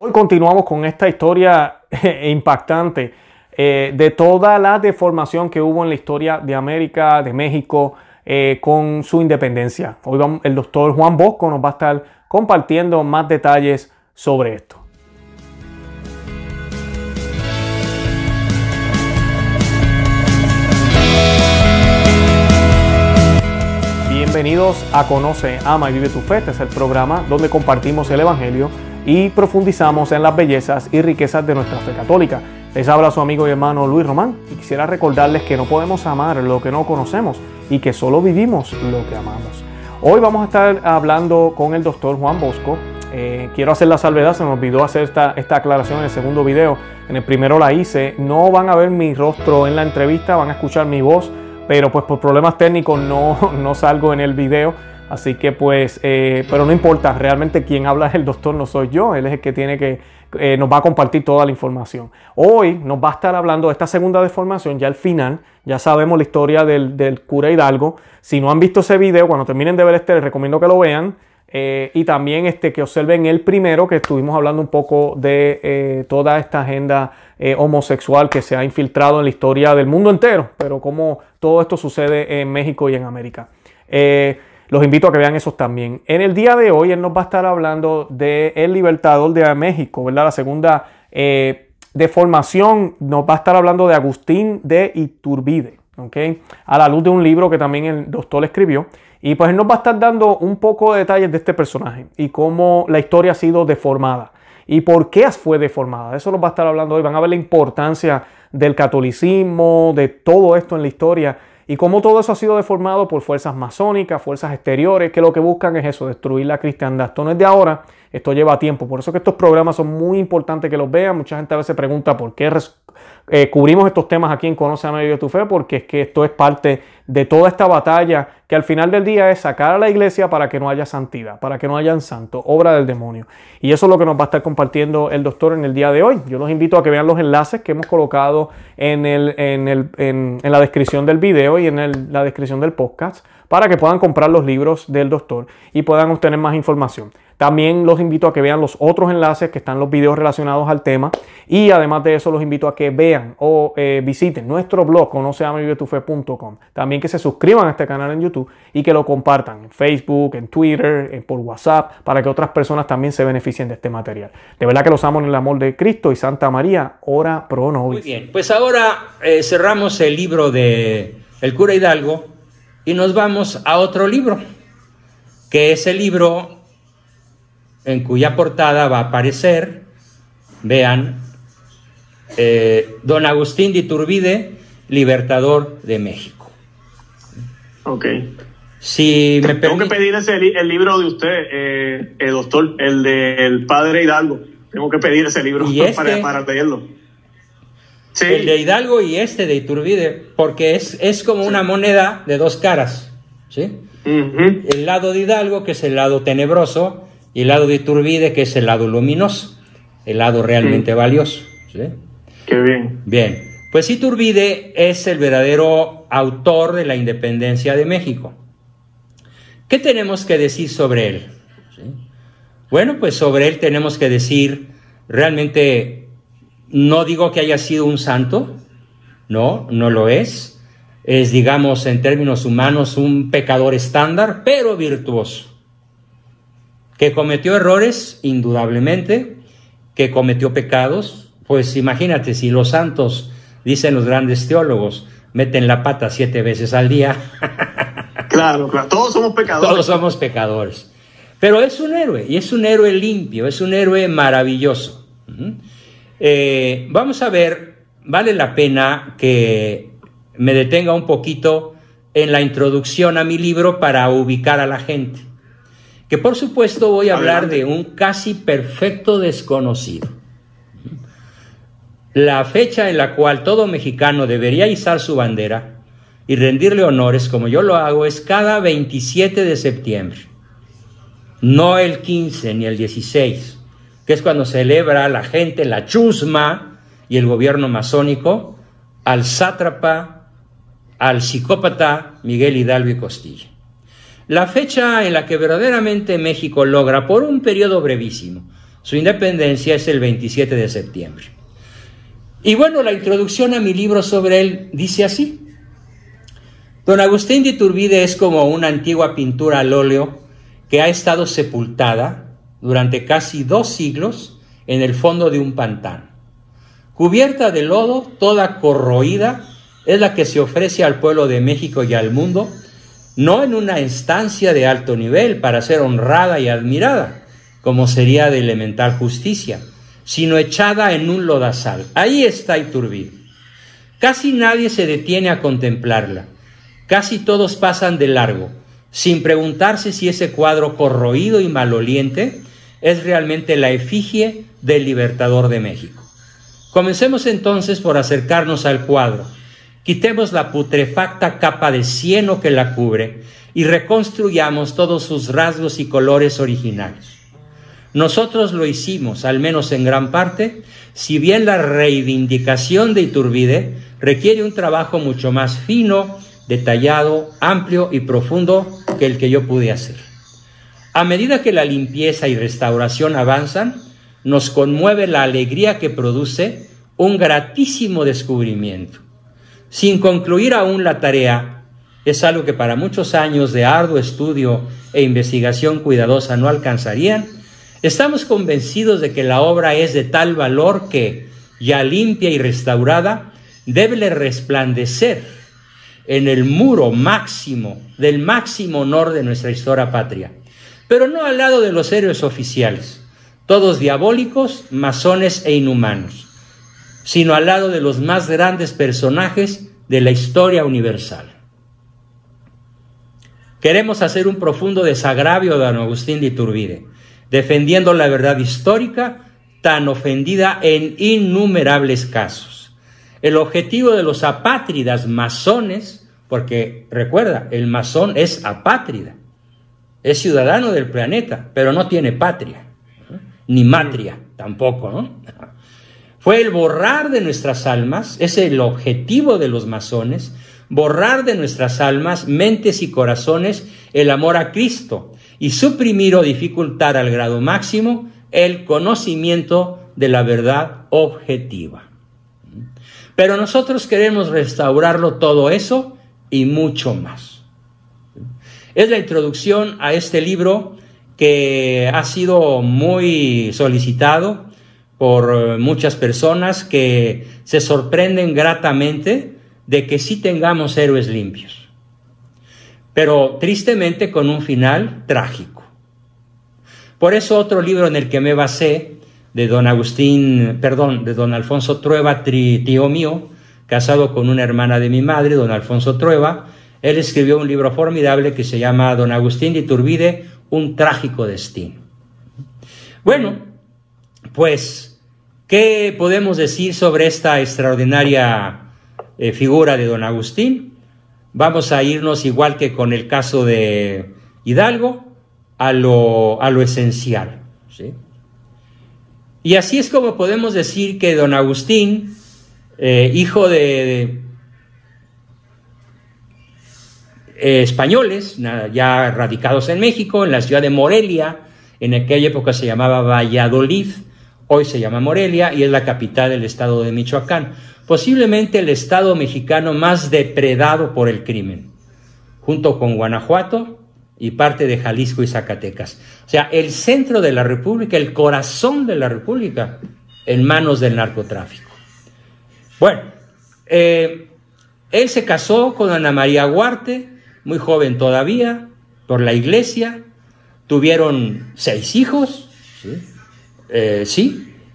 Hoy continuamos con esta historia impactante eh, de toda la deformación que hubo en la historia de América, de México, eh, con su independencia. Hoy el doctor Juan Bosco nos va a estar compartiendo más detalles sobre esto. Bienvenidos a Conoce, Ama y Vive tu Fe. Este es el programa donde compartimos el Evangelio y profundizamos en las bellezas y riquezas de nuestra fe católica. Les habla su amigo y hermano Luis Román y quisiera recordarles que no podemos amar lo que no conocemos y que solo vivimos lo que amamos. Hoy vamos a estar hablando con el doctor Juan Bosco. Eh, quiero hacer la salvedad, se me olvidó hacer esta, esta aclaración en el segundo video. En el primero la hice. No van a ver mi rostro en la entrevista, van a escuchar mi voz, pero pues por problemas técnicos no, no salgo en el video. Así que pues, eh, pero no importa, realmente quien habla es el doctor, no soy yo, él es el que tiene que, eh, nos va a compartir toda la información. Hoy nos va a estar hablando de esta segunda deformación, ya al final, ya sabemos la historia del, cura Hidalgo. Si no han visto ese video, cuando terminen de ver este, les recomiendo que lo vean. Eh, y también este, que observen el primero, que estuvimos hablando un poco de toda esta agenda homosexual que se ha infiltrado en la historia del mundo entero, pero cómo todo esto sucede en México y en América. Los invito a que vean esos también. En el día de hoy él nos va a estar hablando de El Libertador de México, ¿verdad? La segunda eh, deformación nos va a estar hablando de Agustín de Iturbide, ¿ok? A la luz de un libro que también el doctor escribió. Y pues él nos va a estar dando un poco de detalles de este personaje y cómo la historia ha sido deformada y por qué fue deformada. Eso nos va a estar hablando hoy. Van a ver la importancia del catolicismo, de todo esto en la historia y cómo todo eso ha sido deformado por fuerzas masónicas, fuerzas exteriores, que lo que buscan es eso, destruir la cristiandad. Esto no es de ahora, esto lleva tiempo. Por eso que estos programas son muy importantes que los vean. Mucha gente a veces pregunta por qué eh, cubrimos estos temas aquí en Conoce a Medio de tu Fe, porque es que esto es parte de toda esta batalla que al final del día es sacar a la iglesia para que no haya santidad, para que no haya santo, obra del demonio. Y eso es lo que nos va a estar compartiendo el doctor en el día de hoy. Yo los invito a que vean los enlaces que hemos colocado en, el, en, el, en, la descripción del video y en la descripción del podcast para que puedan comprar los libros del doctor y puedan obtener más información. También los invito a que vean los otros enlaces que están los videos relacionados al tema. Y además de eso, los invito a que vean o eh, visiten nuestro blog conoceamevivetufe.com. También que se suscriban a este canal en YouTube y que lo compartan en Facebook, en Twitter, por WhatsApp, para que otras personas también se beneficien de este material. De verdad que los amo en el amor de Cristo y Santa María, ora pro nobis. Muy bien, pues ahora eh, cerramos el libro de El cura Hidalgo y nos vamos a otro libro, que es el libro en cuya portada va a aparecer, vean, eh, don Agustín de Iturbide, Libertador de México. Ok. Si me Tengo que pedir ese, el libro de usted, eh, el doctor, el del padre Hidalgo. Tengo que pedir ese libro para, este para leerlo. Sí. El de Hidalgo y este de Iturbide, porque es, es como una moneda de dos caras. ¿sí? El lado de Hidalgo, que es el lado tenebroso, y el lado de Iturbide, que es el lado luminoso, el lado realmente valioso. ¿sí? Qué bien. Bien, pues Iturbide es el verdadero autor de la independencia de México. ¿Qué tenemos que decir sobre él? Bueno, pues sobre él tenemos que decir, realmente, no digo que haya sido un santo, no, no lo es. Es, digamos, en términos humanos, un pecador estándar, pero virtuoso que cometió errores, indudablemente, que cometió pecados, pues imagínate, si los santos, dicen los grandes teólogos, meten la pata siete veces al día. claro, claro, todos somos pecadores. Todos somos pecadores. Pero es un héroe, y es un héroe limpio, es un héroe maravilloso. Eh, vamos a ver, vale la pena que me detenga un poquito en la introducción a mi libro para ubicar a la gente que por supuesto voy a hablar de un casi perfecto desconocido. La fecha en la cual todo mexicano debería izar su bandera y rendirle honores, como yo lo hago, es cada 27 de septiembre, no el 15 ni el 16, que es cuando celebra la gente la chusma y el gobierno masónico al sátrapa, al psicópata Miguel Hidalgo y Costilla. La fecha en la que verdaderamente México logra, por un periodo brevísimo, Su independencia es el 27 de septiembre. Y bueno, la introducción a mi libro sobre él dice así. Don Agustín de Iturbide es como una antigua pintura al óleo que ha estado sepultada durante casi dos siglos en el fondo de un pantano. Cubierta de lodo, toda corroída, es la que se ofrece al pueblo de México y al mundo, no en una instancia de alto nivel para ser honrada y admirada, como sería de elemental justicia, sino echada en un lodazal. Ahí está Iturbide. Casi nadie se detiene a contemplarla Casi todos pasan de largo, sin preguntarse si ese cuadro corroído y maloliente es realmente la efigie del libertador de México. Comencemos entonces por acercarnos al cuadro. Quitemos la putrefacta capa de cieno que la cubre y reconstruyamos todos sus rasgos y colores originales. Nosotros lo hicimos, al menos en gran parte, si bien la reivindicación de Iturbide requiere un trabajo mucho más fino detallado, amplio y profundo que el que yo pude hacer. A medida que la limpieza y restauración avanzan, nos conmueve la alegría que produce un gratísimo descubrimiento. Sin concluir aún la tarea, es algo que para muchos años de arduo estudio e investigación cuidadosa no alcanzarían, estamos convencidos de que la obra es de tal valor que, ya limpia y restaurada, debe resplandecer en el muro máximo, del máximo honor de nuestra historia patria, pero no al lado de los héroes oficiales, todos diabólicos, masones e inhumanos, sino al lado de los más grandes personajes de la historia universal. Queremos hacer un profundo desagravio a don Agustín de Iturbide, defendiendo la verdad histórica tan ofendida en innumerables casos. El objetivo de los apátridas masones, porque recuerda, el masón es apátrida, es ciudadano del planeta, pero no tiene patria, ni matria tampoco, ¿no? Fue el borrar de nuestras almas, es el objetivo de los masones, borrar de nuestras almas, mentes y corazones el amor a Cristo y suprimir o dificultar al grado máximo el conocimiento de la verdad objetiva. Pero nosotros queremos restaurarlo todo eso y mucho más. Es la introducción a este libro que ha sido muy solicitado por muchas personas que se sorprenden gratamente de que sí tengamos héroes limpios, pero tristemente con un final trágico. Por eso otro libro en el que me basé de don Agustín, perdón, de don Alfonso Trueba, tío mío, casado con una hermana de mi madre, don Alfonso Trueba. Él escribió un libro formidable que se llama Don Agustín de Iturbide, un trágico destino. Bueno, pues, ¿qué podemos decir sobre esta extraordinaria eh, figura de don Agustín? Vamos a irnos, igual que con el caso de Hidalgo, a lo, a lo esencial. ¿sí? Y así es como podemos decir que don Agustín, eh, hijo de, eh, españoles, ya radicados en México, en la ciudad de Morelia, en aquella época se llamaba Valladolid, hoy se llama Morelia y es la capital del estado de Michoacán, posiblemente el estado mexicano más depredado por el crimen, junto con Guanajuato, y parte de Jalisco y Zacatecas. O sea, el centro de la República, el corazón de la República, en manos del narcotráfico. Bueno, eh, él se casó con Ana María Huarte, muy joven todavía, por la iglesia. Tuvieron seis hijos, sí, eh,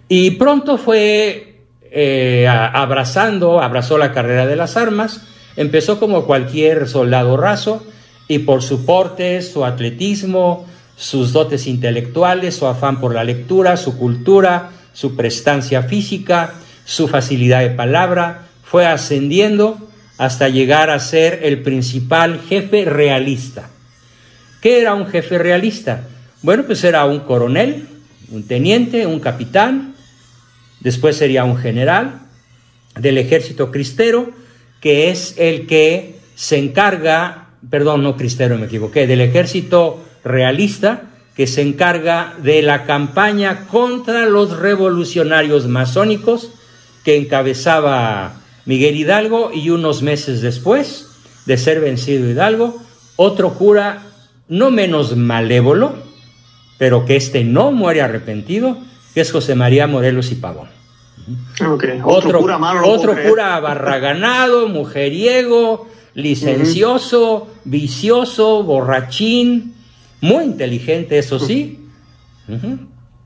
y pronto fue eh, abrazando, abrazó la carrera de las armas, empezó como cualquier soldado raso, y por su porte, su atletismo, sus dotes intelectuales, su afán por la lectura, su cultura, su prestancia física, su facilidad de palabra, fue ascendiendo hasta llegar a ser el principal jefe realista. ¿Qué era un jefe realista? Bueno, pues era un coronel, un teniente, un capitán, después sería un general del ejército cristero, que es el que se encarga perdón, no cristero, me equivoqué, del ejército realista, que se encarga de la campaña contra los revolucionarios masónicos que encabezaba Miguel Hidalgo y unos meses después de ser vencido Hidalgo, otro cura no menos malévolo, pero que éste no muere arrepentido, que es José María Morelos y Pavón. Otro, cura, otro cura barraganado, mujeriego, licencioso, vicioso, borrachín, muy inteligente, eso sí,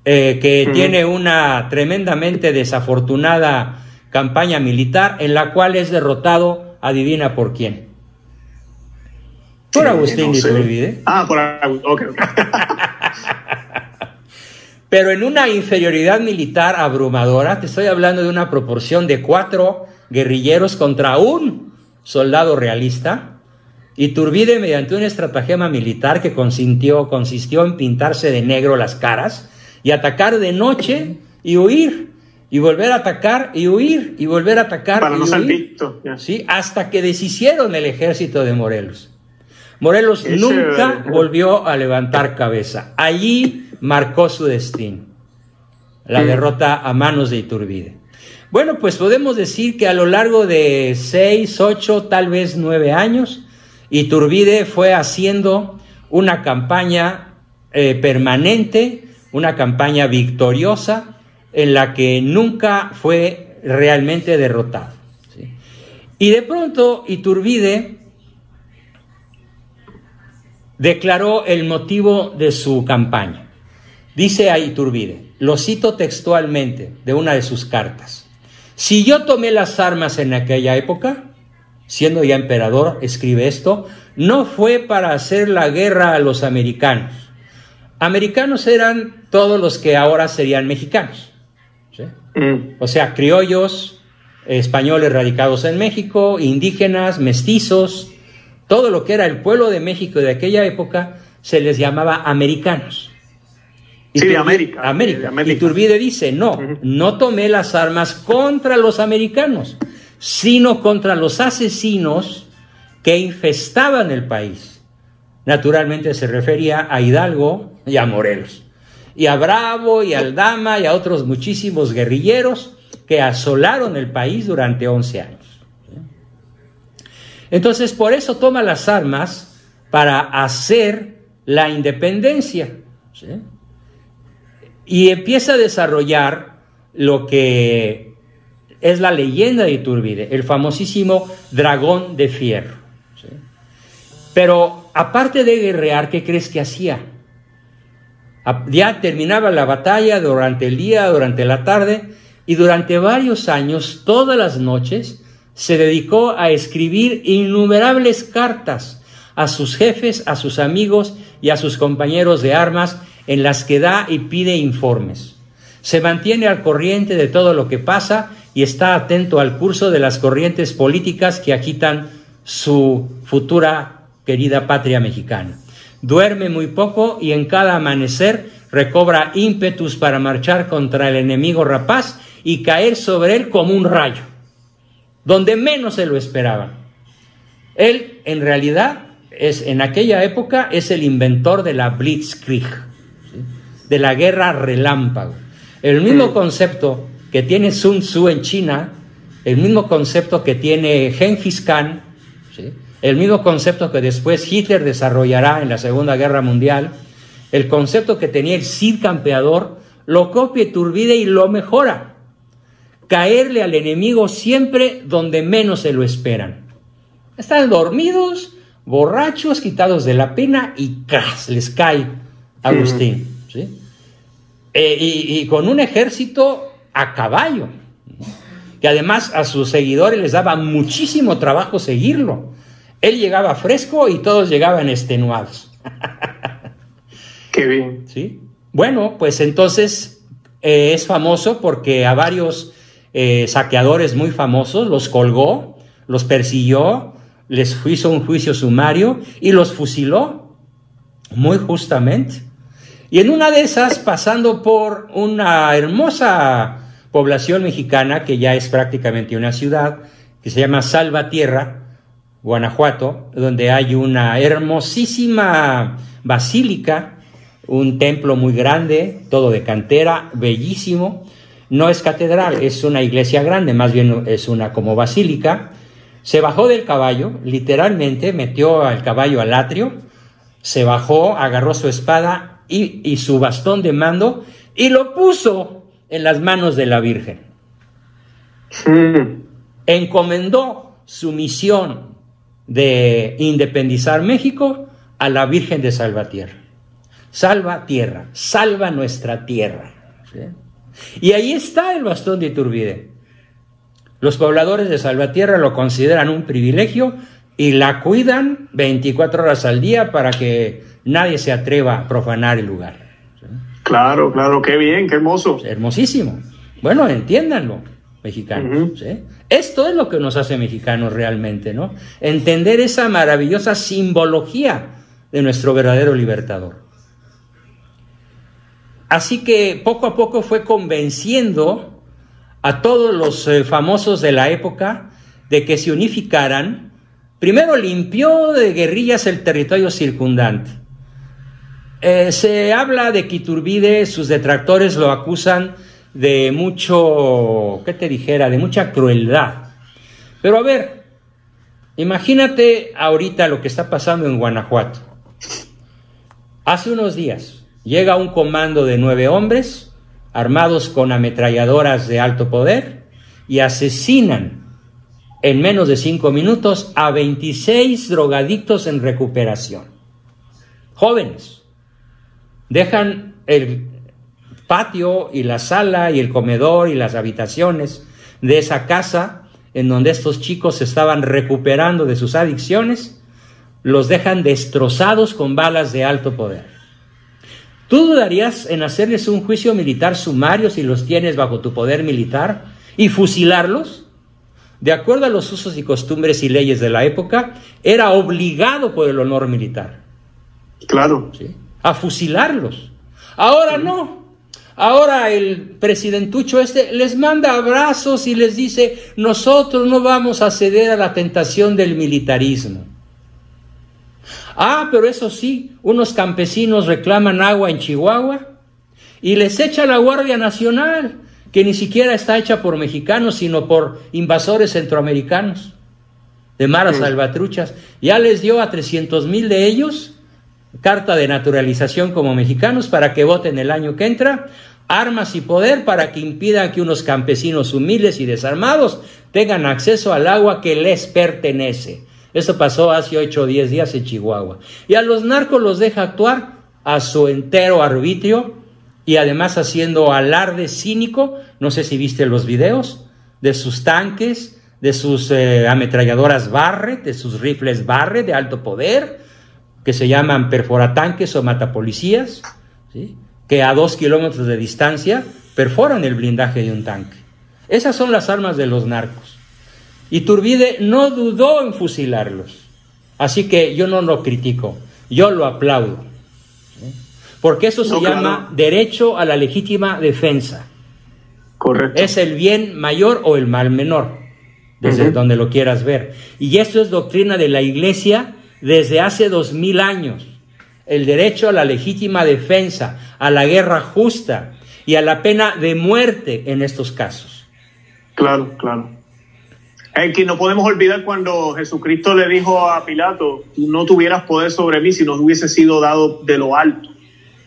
eh, que tiene una tremendamente desafortunada campaña militar en la cual es derrotado, adivina por quién. Por Agustín no Ah, por Agustín, Pero en una inferioridad militar abrumadora, te estoy hablando de una proporción de cuatro guerrilleros contra un soldado realista, Iturbide, mediante una estratagema militar que consintió, consistió en pintarse de negro las caras y atacar de noche y huir, y volver a atacar y huir, y volver a atacar Para y no huir, ¿sí? hasta que deshicieron el ejército de Morelos. Morelos nunca volvió a levantar cabeza. Allí marcó su destino, la derrota a manos de Iturbide. Bueno, pues podemos decir que a lo largo de seis, ocho, tal vez nueve años, Iturbide fue haciendo una campaña eh, permanente, una campaña victoriosa, en la que nunca fue realmente derrotado. Y de pronto Iturbide declaró el motivo de su campaña. Dice a Iturbide, lo cito textualmente de una de sus cartas, si yo tomé las armas en aquella época, siendo ya emperador, escribe esto, no fue para hacer la guerra a los americanos. Americanos eran todos los que ahora serían mexicanos. Mm. O sea, criollos, españoles radicados en México, indígenas, mestizos, todo lo que era el pueblo de México de aquella época se les llamaba americanos. sí, de América. América. Y Turbide dice, no, no tomé las armas contra los americanos, sino contra los asesinos que infestaban el país. Naturalmente se refería a Hidalgo y a Morelos, y a Bravo y a Aldama y a otros muchísimos guerrilleros que asolaron el país durante 11 años. Entonces, por eso toma las armas para hacer la independencia. Y empieza a desarrollar lo que es la leyenda de Iturbide, el famosísimo dragón de fierro. Pero aparte de guerrear, ¿qué crees que hacía? Ya terminaba la batalla durante el día, durante la tarde, y durante varios años, todas las noches, se dedicó a escribir innumerables cartas a sus jefes, a sus amigos y a sus compañeros de armas, en las que da y pide informes. Se mantiene al corriente de todo lo que pasa y está atento al curso de las corrientes políticas que agitan su futura querida patria mexicana. Duerme muy poco y en cada amanecer recobra ímpetus para marchar contra el enemigo rapaz y caer sobre él como un rayo, donde menos se lo esperaba. Él, en realidad, es, en aquella época es el inventor de la Blitzkrieg, de la guerra relámpago. El mismo concepto que tiene Sun Tzu en China, el mismo concepto que tiene Genghis Khan, el mismo concepto que después Hitler desarrollará en la Segunda Guerra Mundial, el concepto que tenía el Cid campeador, lo copia Turbide y lo mejora. Caerle al enemigo siempre donde menos se lo esperan. Están dormidos, borrachos, quitados de la pena y ¡cras! les cae Agustín. Eh, y, con un ejército a caballo, que además a sus seguidores les daba muchísimo trabajo seguirlo. Él llegaba fresco y todos llegaban extenuados. Qué bien. ¿Sí? Bueno, pues entonces eh, es famoso porque a varios eh, saqueadores muy famosos los colgó, los persiguió, les hizo un juicio sumario y los fusiló muy justamente. Y en una de esas, pasando por una hermosa población mexicana que ya es prácticamente una ciudad, que se llama Salvatierra, Guanajuato, donde hay una hermosísima basílica un templo muy grande, todo de cantera, bellísimo. No es catedral, es una iglesia grande, más bien es una como basílica. Se bajó del caballo, literalmente metió al caballo al atrio, se bajó, agarró su espada y, y su bastón de mando y lo puso en las manos de la Virgen. Encomendó su misión de independizar México a la Virgen de Salvatierra. Salva tierra, salva nuestra tierra. Y ahí está el bastón de Iturbide. Los pobladores de Salvatierra lo consideran un privilegio y la cuidan 24 horas al día para que nadie se atreva a profanar el lugar. Claro, claro, qué bien, qué hermoso. Hermosísimo. Bueno, entiéndanlo, mexicanos. Esto es lo que nos hace mexicanos realmente, ¿no? Entender esa maravillosa simbología de nuestro verdadero libertador. Así que poco a poco fue convenciendo a todos los eh, famosos de la época de que se unificaran. Primero limpió de guerrillas el territorio circundante eh, se habla de que Iturbide, sus detractores lo acusan de mucho, ¿qué te dijera? De mucha crueldad. Pero a ver, imagínate ahorita lo que está pasando en Guanajuato. Hace unos días llega un comando de nueve hombres armados con ametralladoras de alto poder y asesinan en menos de cinco minutos a 26 drogadictos en recuperación. Jóvenes Dejan el patio y la sala y el comedor y las habitaciones de esa casa en donde estos chicos se estaban recuperando de sus adicciones, los dejan destrozados con balas de alto poder. ¿Tú dudarías en hacerles un juicio militar sumario si los tienes bajo tu poder militar y fusilarlos? De acuerdo a los usos y costumbres y leyes de la época, era obligado por el honor militar. Claro. ¿Sí? a fusilarlos. Ahora no. Ahora el presidentucho este les manda abrazos y les dice, nosotros no vamos a ceder a la tentación del militarismo. Ah, pero eso sí, unos campesinos reclaman agua en Chihuahua y les echa la Guardia Nacional, que ni siquiera está hecha por mexicanos, sino por invasores centroamericanos, de maras salvatruchas. Ya les dio a 300 mil de ellos carta de naturalización como mexicanos para que voten el año que entra, armas y poder para que impidan que unos campesinos humildes y desarmados tengan acceso al agua que les pertenece. Eso pasó hace 8 o 10 días en Chihuahua. Y a los narcos los deja actuar a su entero arbitrio y además haciendo alarde cínico, no sé si viste los videos, de sus tanques, de sus eh, ametralladoras Barre, de sus rifles Barre de alto poder, que se llaman perforatanques o matapolicías, que a dos kilómetros de distancia perforan el blindaje de un tanque. Esas son las armas de los narcos. Y Turbide no dudó en fusilarlos. Así que yo no lo critico, yo lo aplaudo. Porque eso se llama derecho a la legítima defensa. Correcto. Es el bien mayor o el mal menor, desde donde lo quieras ver. Y eso es doctrina de la iglesia desde hace dos mil años el derecho a la legítima defensa, a la guerra justa y a la pena de muerte en estos casos. Claro, claro. Es que no podemos olvidar cuando Jesucristo le dijo a Pilato, tú no tuvieras poder sobre mí si no hubiese sido dado de lo alto.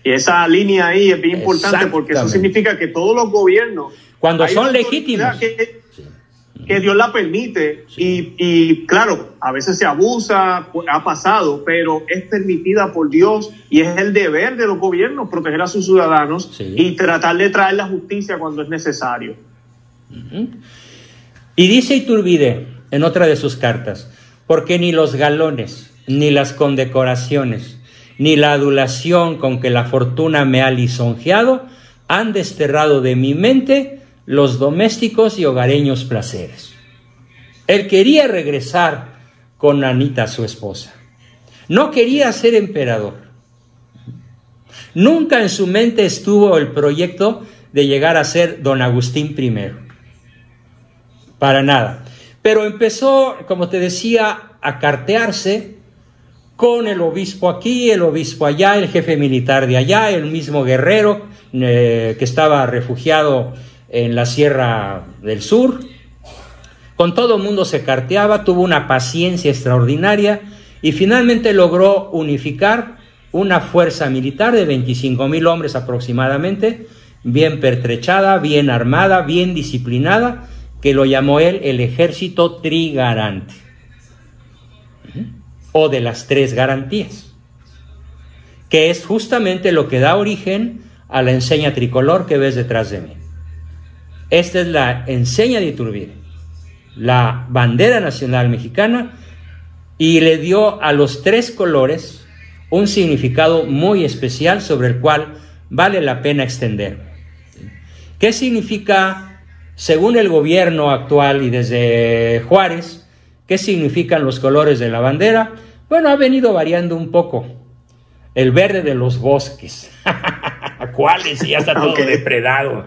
Y esa línea ahí es bien importante porque eso significa que todos los gobiernos... Cuando son legítimos. que Dios la permite y, claro, a veces se abusa, ha pasado, pero es permitida por Dios y es el deber de los gobiernos proteger a sus ciudadanos y tratar de traer la justicia cuando es necesario. Y dice Iturbide en otra de sus cartas, porque ni los galones, ni las condecoraciones, ni la adulación con que la fortuna me ha lisonjeado han desterrado de mi mente los domésticos y hogareños placeres. Él quería regresar con Anita, su esposa. No quería ser emperador. Nunca en su mente estuvo el proyecto de llegar a ser don Agustín I. Para nada. Pero empezó, como te decía, a cartearse con el obispo aquí, el obispo allá, el jefe militar de allá, el mismo guerrero eh, que estaba refugiado en la Sierra del Sur. Con todo el mundo se carteaba, tuvo una paciencia extraordinaria y finalmente logró unificar una fuerza militar de 25 mil hombres aproximadamente, bien pertrechada, bien armada, bien disciplinada, que lo llamó él el ejército trigarante o de las tres garantías, que es justamente lo que da origen a la enseña tricolor que ves detrás de mí. Esta es la enseña de Iturbide, la bandera nacional mexicana, y le dio a los tres colores un significado muy especial sobre el cual vale la pena extender. ¿Qué significa, según el gobierno actual y desde Juárez, ¿Qué significan los colores de la bandera? Bueno, ha venido variando un poco. El verde de los bosques. ¿Cuáles? Ya está todo depredado.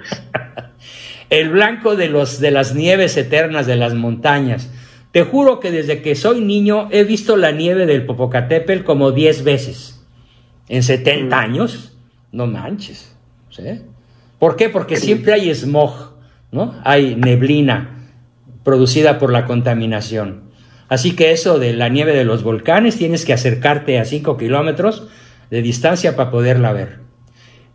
El blanco de, los, de las nieves eternas de las montañas. Te juro que desde que soy niño he visto la nieve del Popocatépetl como 10 veces. En 70 mm. años, no manches. ¿Por qué? Porque siempre hay smog, ¿no? Hay neblina producida por la contaminación. Así que eso de la nieve de los volcanes tienes que acercarte a 5 kilómetros de distancia para poderla ver.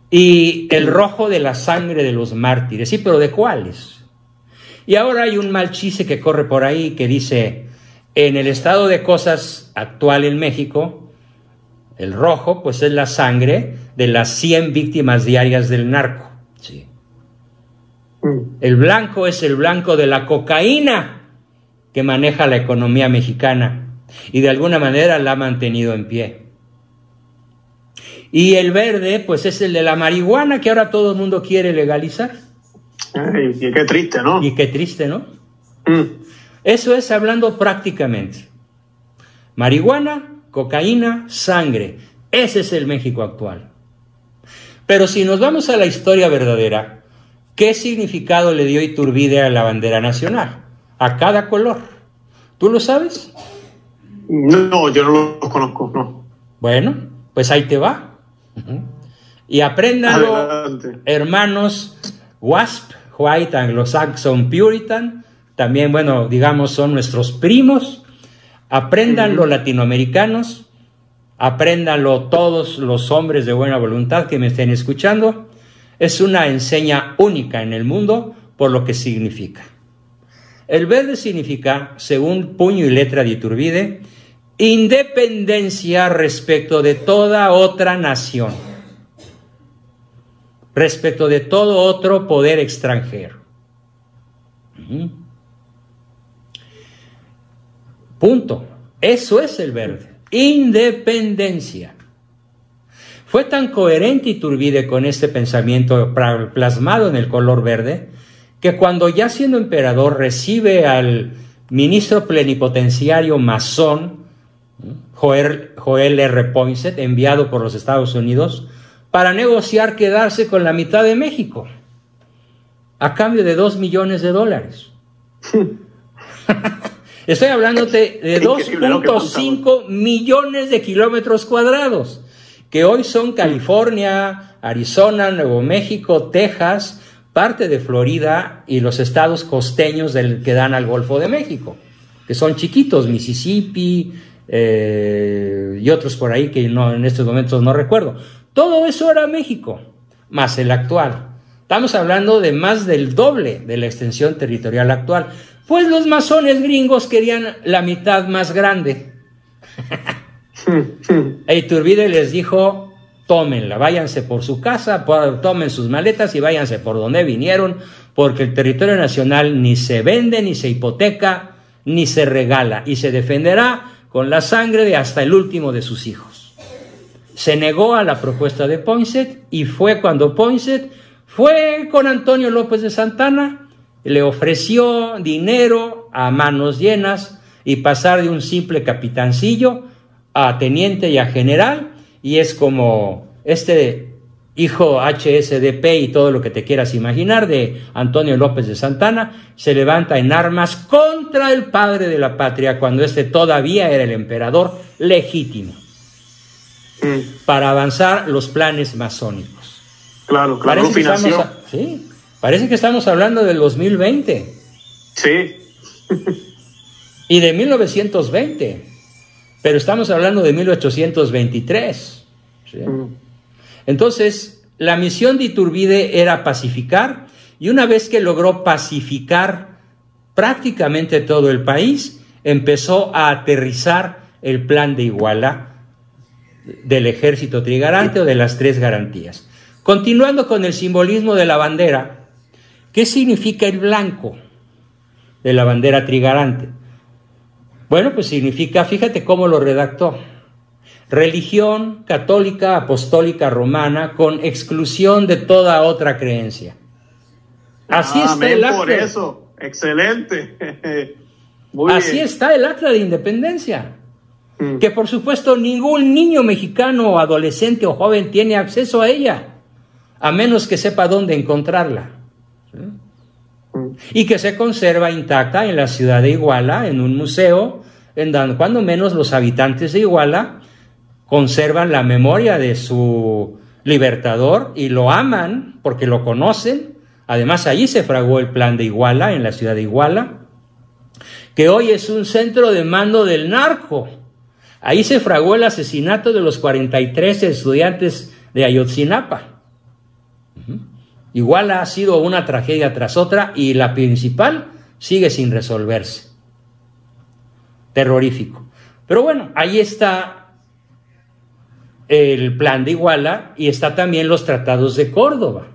Y el rojo de la sangre de los mártires, sí, pero ¿de cuáles? Y ahora hay un mal chiste que corre por ahí que dice, en el estado de cosas actual en México, el rojo pues es la sangre de las 100 víctimas diarias del narco. Sí. Mm. El blanco es el blanco de la cocaína que maneja la economía mexicana y de alguna manera la ha mantenido en pie. Y el verde, pues es el de la marihuana que ahora todo el mundo quiere legalizar. y qué triste, ¿no? Y qué triste, ¿no? Mm. Eso es hablando prácticamente. Marihuana, cocaína, sangre. Ese es el México actual. Pero si nos vamos a la historia verdadera, ¿qué significado le dio Iturbide a la bandera nacional? a cada color. ¿Tú lo sabes? No, yo no lo conozco, no. Bueno, pues ahí te va. Y apréndanlo, hermanos WASP, White Anglo-Saxon Puritan, también, bueno, digamos, son nuestros primos. Apréndanlo latinoamericanos, apréndanlo todos los hombres de buena voluntad que me estén escuchando. Es una enseña única en el mundo por lo que significa. El verde significa, según puño y letra de Iturbide, independencia respecto de toda otra nación, respecto de todo otro poder extranjero. Punto. Eso es el verde. Independencia. Fue tan coherente Iturbide con este pensamiento plasmado en el color verde que cuando ya siendo emperador recibe al ministro plenipotenciario masón, Joel, Joel R. Poinsett, enviado por los Estados Unidos, para negociar quedarse con la mitad de México, a cambio de dos millones de dólares. Estoy hablándote de 2.5 millones de kilómetros cuadrados, que hoy son California, Arizona, Nuevo México, Texas, parte de Florida y los estados costeños del que dan al Golfo de México, que son chiquitos, Mississippi eh, y otros por ahí que no, en estos momentos no recuerdo. Todo eso era México, más el actual. Estamos hablando de más del doble de la extensión territorial actual. Pues los masones gringos querían la mitad más grande. e Iturbide les dijo, tómenla, váyanse por su casa, tomen sus maletas y váyanse por donde vinieron, porque el territorio nacional ni se vende, ni se hipoteca, ni se regala, y se defenderá con la sangre de hasta el último de sus hijos. Se negó a la propuesta de Poinsett y fue cuando Poinsett fue con Antonio López de Santana, le ofreció dinero a manos llenas y pasar de un simple capitancillo a teniente y a general, y es como este hijo HSDP y todo lo que te quieras imaginar de Antonio López de Santana, se levanta en armas contra el padre de la patria cuando éste todavía era el emperador legítimo. mm. para avanzar los planes masónicos. Claro, claro, parece que, estamos, sí, parece que estamos hablando del 2020. Sí. y de 1920, pero estamos hablando de 1823. Mm. Entonces, la misión de Iturbide era pacificar y una vez que logró pacificar prácticamente todo el país, empezó a aterrizar el plan de Iguala del ejército trigarante o de las tres garantías. Continuando con el simbolismo de la bandera, ¿qué significa el blanco de la bandera trigarante? Bueno, pues significa, fíjate cómo lo redactó, religión católica, apostólica, romana, con exclusión de toda otra creencia. Así está el acta. por eso, excelente. Así está el acta de independencia. Mm. Que por supuesto ningún niño mexicano, adolescente o joven tiene acceso a ella, a menos que sepa dónde encontrarla. Y que se conserva intacta en la ciudad de Iguala, en un museo, en donde cuando menos los habitantes de Iguala conservan la memoria de su libertador y lo aman porque lo conocen. Además, allí se fraguó el plan de Iguala, en la ciudad de Iguala, que hoy es un centro de mando del narco. Ahí se fraguó el asesinato de los 43 estudiantes de Ayotzinapa. Iguala ha sido una tragedia tras otra y la principal sigue sin resolverse. Terrorífico. Pero bueno, ahí está el plan de Iguala y está también los tratados de Córdoba,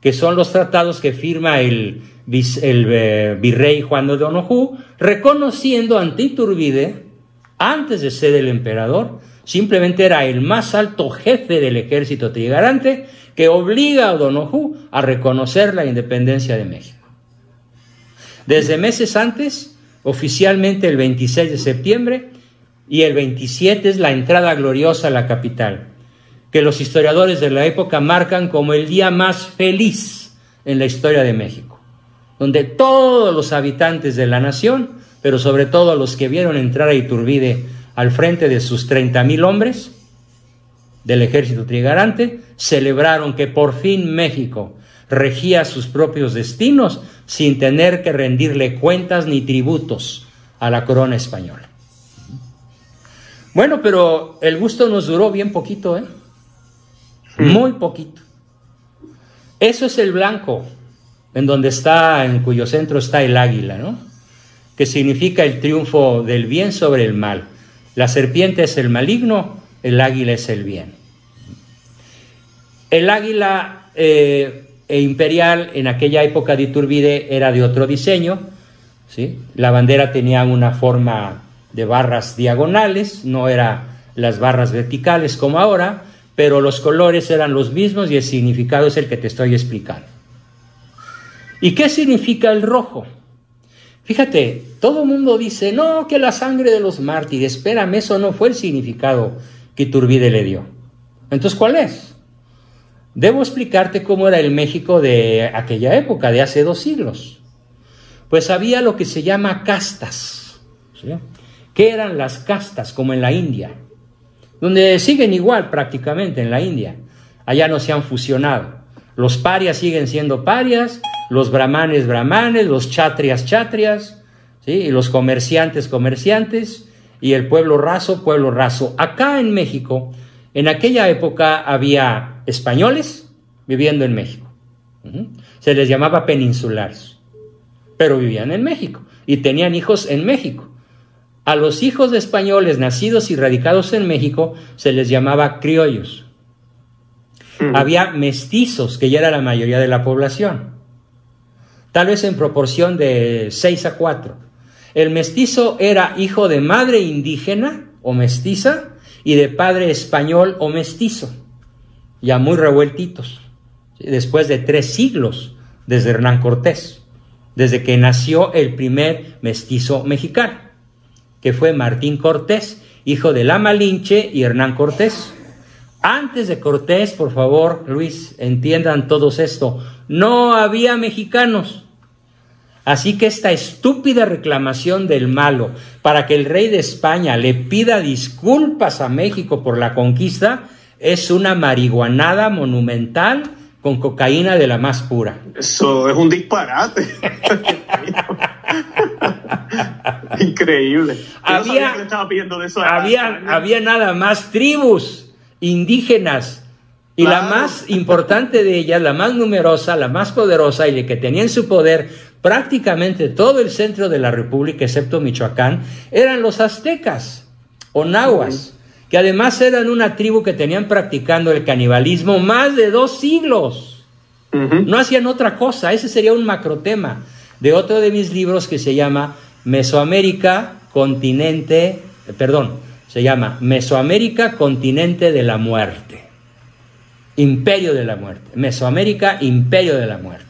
que son los tratados que firma el, eh, virrey Juan de Onojú, reconociendo ante Iturbide, antes de ser el emperador, simplemente era el más alto jefe del ejército trigarante que obliga a Donojú a reconocer la independencia de México. Desde meses antes, oficialmente el 26 de septiembre, y el 27 es la entrada gloriosa a la capital, que los historiadores de la época marcan como el día más feliz en la historia de México, donde todos los habitantes de la nación, pero sobre todo los que vieron entrar a Iturbide al frente de sus 30 mil hombres del ejército trigarante, celebraron que por fin México regía sus propios destinos sin tener que rendirle cuentas ni tributos a la corona española. Bueno, pero el gusto nos duró bien poquito, ¿eh? Muy poquito. Eso es el blanco, en donde está, en cuyo centro está el águila, ¿no? Que significa el triunfo del bien sobre el mal. La serpiente es el maligno, el águila es el bien. El águila eh, e imperial en aquella época de Iturbide era de otro diseño, ¿sí? La bandera tenía una forma de barras diagonales, no eran las barras verticales como ahora, pero los colores eran los mismos y el significado es el que te estoy explicando. ¿Y qué significa el rojo? Fíjate, todo el mundo dice, no, que la sangre de los mártires, espérame, eso no fue el significado que Turbide le dio. Entonces, ¿cuál es? Debo explicarte cómo era el México de aquella época, de hace dos siglos. Pues había lo que se llama castas. ¿sí? ¿Qué eran las castas como en la India? Donde siguen igual prácticamente en la India. Allá no se han fusionado. Los parias siguen siendo parias, los brahmanes brahmanes, los chatrias chatrias, y los comerciantes comerciantes, y el pueblo raso, pueblo raso. Acá en México, en aquella época había españoles viviendo en México. Se les llamaba peninsulares, pero vivían en México y tenían hijos en México. A los hijos de españoles nacidos y radicados en México se les llamaba criollos. Había mestizos, que ya era la mayoría de la población, tal vez en proporción de 6 a 4. El mestizo era hijo de madre indígena o mestiza y de padre español o mestizo, ya muy revueltitos, después de tres siglos desde Hernán Cortés, desde que nació el primer mestizo mexicano que fue Martín Cortés, hijo de la Malinche y Hernán Cortés. Antes de Cortés, por favor, Luis, entiendan todos esto, no había mexicanos. Así que esta estúpida reclamación del malo para que el rey de España le pida disculpas a México por la conquista es una marihuanada monumental con cocaína de la más pura. Eso es un disparate. Increíble. Había, había, había nada más tribus indígenas y la más importante de ellas, la más numerosa, la más poderosa y la que tenía en su poder prácticamente todo el centro de la República, excepto Michoacán, eran los aztecas o nahuas, que además eran una tribu que tenían practicando el canibalismo más de dos siglos. No hacían otra cosa, ese sería un macrotema de otro de mis libros que se llama Mesoamérica, continente, eh, perdón, se llama Mesoamérica, continente de la muerte. Imperio de la muerte. Mesoamérica, Imperio de la muerte.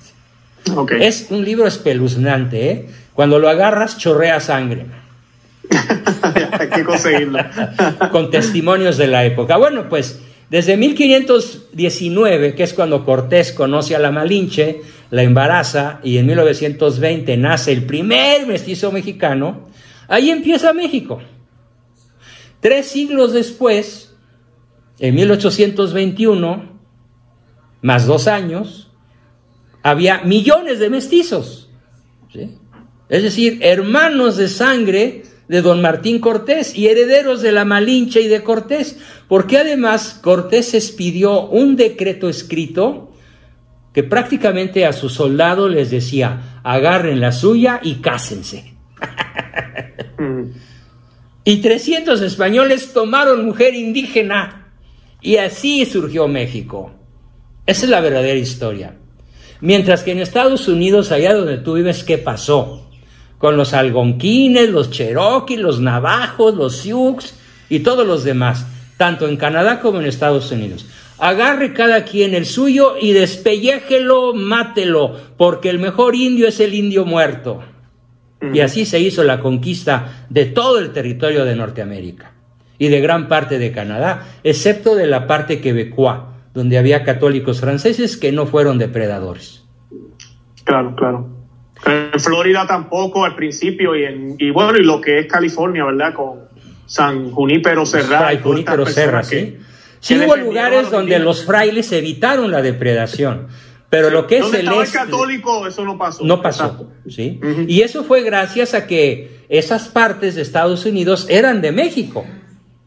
Es un libro espeluznante, ¿eh? Cuando lo agarras, chorrea sangre. Hay que. Con testimonios de la época. Bueno, pues desde 1519, que es cuando Cortés conoce a la Malinche, la embaraza y en 1920 nace el primer mestizo mexicano, ahí empieza México. Tres siglos después, en 1821, más dos años, había millones de mestizos. Es decir, hermanos de sangre de don Martín Cortés y herederos de la Malinche y de Cortés, porque además Cortés expidió un decreto escrito que prácticamente a sus soldados les decía, agarren la suya y cásense. Mm. y 300 españoles tomaron mujer indígena y así surgió México. Esa es la verdadera historia. Mientras que en Estados Unidos, allá donde tú vives, ¿qué pasó? Con los algonquines, los cherokee, los navajos, los sioux y todos los demás, tanto en Canadá como en Estados Unidos. Agarre cada quien el suyo y despelléjelo, mátelo, porque el mejor indio es el indio muerto. Y así se hizo la conquista de todo el territorio de Norteamérica y de gran parte de Canadá, excepto de la parte quebecoa donde había católicos franceses que no fueron depredadores. Claro, claro. En Florida tampoco al principio y, en, y bueno, y lo que es California, ¿verdad? Con San Junípero Serra. San Junípero Serra, sí. sí hubo lugares donde los frailes evitaron la depredación. Pero lo que es el este, católico, eso no pasó. No pasó, ¿sí? Y eso fue gracias a que esas partes de Estados Unidos eran de México.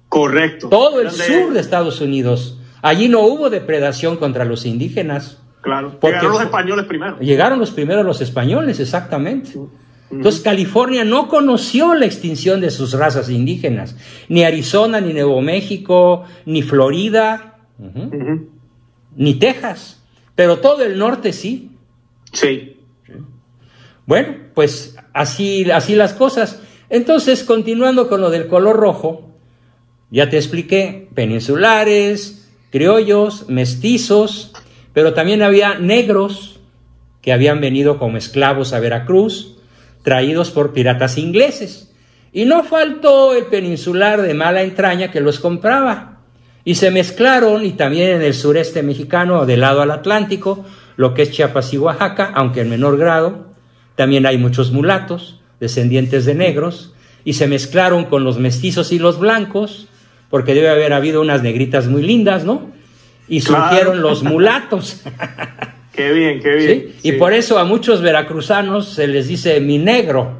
Correcto. Todo el sur de Estados Unidos Allí no hubo depredación contra los indígenas. Claro, llegaron los españoles primero. Llegaron los primeros los españoles, exactamente. Entonces California no conoció la extinción de sus razas indígenas, ni Arizona, ni Nuevo México, ni Florida, ni Texas, pero todo el norte sí. Sí. Bueno, pues así, así las cosas. Entonces, continuando con lo del color rojo, ya te expliqué, peninsulares, criollos, mestizos, pero también había negros que habían venido como esclavos a Veracruz, traídos por piratas ingleses. Y no faltó el peninsular de mala entraña que los compraba. Y se mezclaron, y también en el sureste mexicano, del lado al Atlántico, lo que es Chiapas y Oaxaca, aunque en menor grado. También hay muchos mulatos, descendientes de negros, y se mezclaron con los mestizos y los blancos, porque debe haber habido unas negritas muy lindas, ¿no? Y surgieron los mulatos. qué bien, qué bien. Y por eso a muchos veracruzanos se les dice mi negro,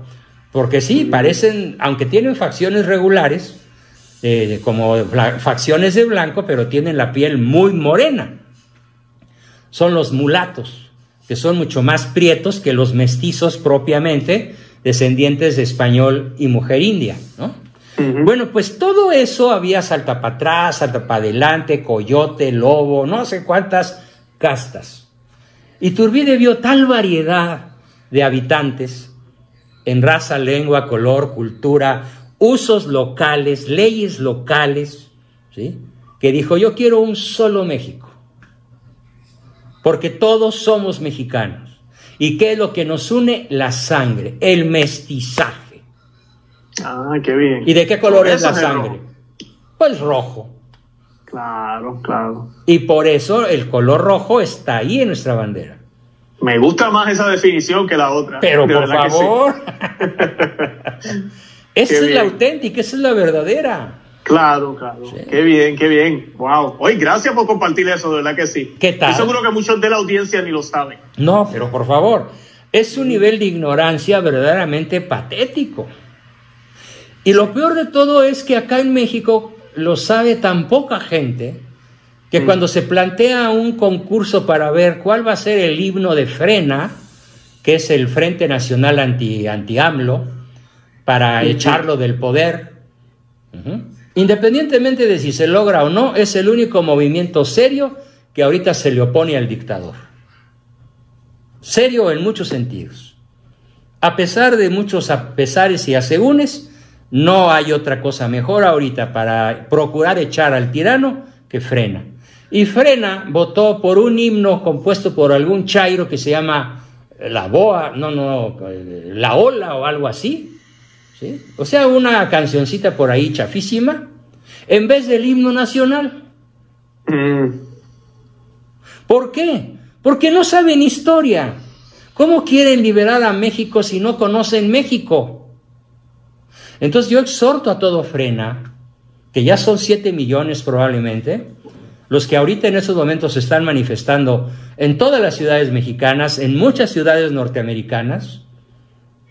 porque sí, parecen, aunque tienen facciones regulares, eh, como facciones de blanco, pero tienen la piel muy morena. Son los mulatos, que son mucho más prietos que los mestizos propiamente, descendientes de español y mujer india, ¿no? Bueno, pues todo eso había salta para atrás, salta para adelante, coyote, lobo, no sé cuántas castas. Y Turbide vio tal variedad de habitantes en raza, lengua, color, cultura, usos locales, leyes locales, ¿sí? que dijo, yo quiero un solo México, porque todos somos mexicanos. ¿Y qué es lo que nos une? La sangre, el mestizaje. Ah, qué bien. ¿Y de qué color es la sangre? Pues rojo. Claro, claro. Y por eso el color rojo está ahí en nuestra bandera. Me gusta más esa definición que la otra. Pero por favor. esa es la auténtica, esa es la verdadera. Claro, claro. Qué bien, qué bien. Wow. Oye, gracias por compartir eso, de verdad que sí. ¿Qué tal? Estoy seguro que muchos de la audiencia ni lo saben. No, pero por favor, es un nivel de ignorancia verdaderamente patético. Y lo peor de todo es que acá en México lo sabe tan poca gente que mm. cuando se plantea un concurso para ver cuál va a ser el himno de Frena, que es el Frente Nacional Anti-AMLO, para echarlo del poder, Independientemente de si se logra o no, es el único movimiento serio que ahorita se le opone al dictador. Serio en muchos sentidos. A pesar de muchos pesares y asegúnes, no hay otra cosa mejor ahorita para procurar echar al tirano que frena. Y frena votó por un himno compuesto por algún chairo que se llama La Boa, no, no, La Ola o algo así, o sea, una cancioncita por ahí chafísima, en vez del himno nacional. Mm. ¿Por qué? Porque no saben historia. ¿Cómo quieren liberar a México si no conocen México? Entonces yo exhorto a todo frena, que ya son 7 millones probablemente, los que ahorita en esos momentos se están manifestando en todas las ciudades mexicanas, en muchas ciudades norteamericanas,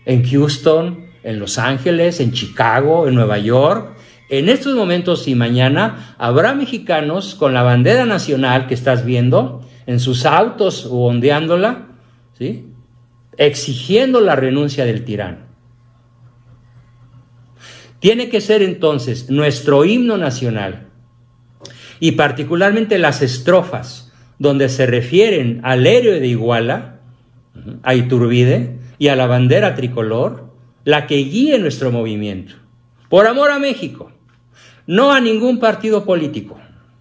en Houston, en Los Ángeles, en Chicago, en Nueva York. En estos momentos y mañana habrá mexicanos con la bandera nacional que estás viendo en sus autos o ondeándola, ¿sí? exigiendo la renuncia del tirano. Tiene que ser entonces nuestro himno nacional y particularmente las estrofas donde se refieren al héroe de Iguala, a Iturbide y a la bandera tricolor, la que guíe nuestro movimiento. Por amor a México, no a ningún partido político,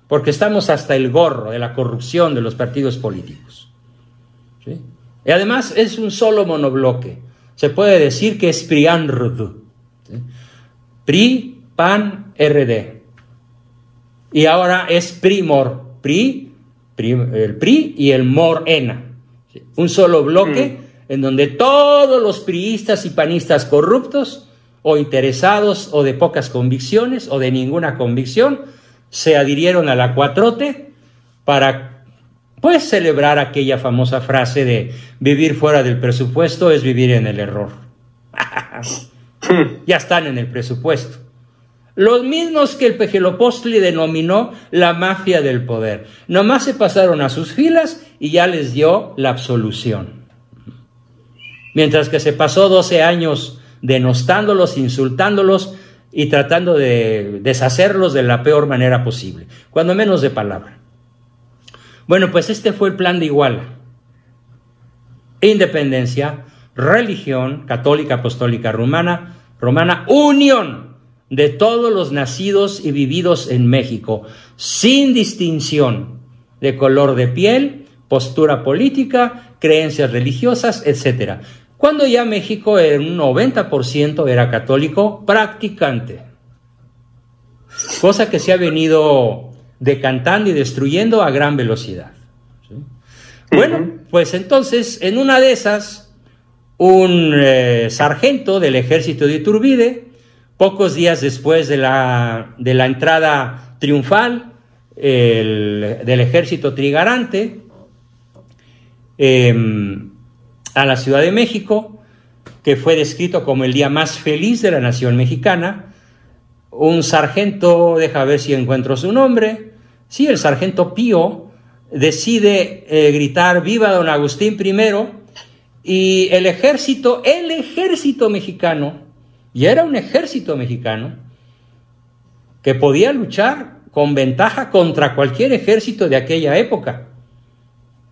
porque estamos hasta el gorro de la corrupción de los partidos políticos. Y además es un solo monobloque. Se puede decir que es PRIANRD. PRI, PAN, RD. Y ahora es PRIMOR. PRI, el PRI y el MOR-ENA. Un solo bloque mm en donde todos los priistas y panistas corruptos o interesados o de pocas convicciones o de ninguna convicción se adhirieron a la cuatrote para pues celebrar aquella famosa frase de vivir fuera del presupuesto es vivir en el error. ya están en el presupuesto. Los mismos que el Pejelopostli denominó la mafia del poder. Nomás se pasaron a sus filas y ya les dio la absolución mientras que se pasó 12 años denostándolos, insultándolos y tratando de deshacerlos de la peor manera posible, cuando menos de palabra. Bueno, pues este fue el plan de Iguala. Independencia, religión católica apostólica romana, romana, unión de todos los nacidos y vividos en México, sin distinción de color de piel, postura política, creencias religiosas, etc cuando ya México en un 90% era católico practicante, cosa que se ha venido decantando y destruyendo a gran velocidad. Bueno, pues entonces en una de esas, un eh, sargento del ejército de Iturbide, pocos días después de la, de la entrada triunfal del ejército trigarante, eh, a la Ciudad de México, que fue descrito como el día más feliz de la nación mexicana. Un sargento, deja ver si encuentro su nombre, sí, el sargento Pío, decide eh, gritar viva don Agustín I y el ejército, el ejército mexicano, y era un ejército mexicano, que podía luchar con ventaja contra cualquier ejército de aquella época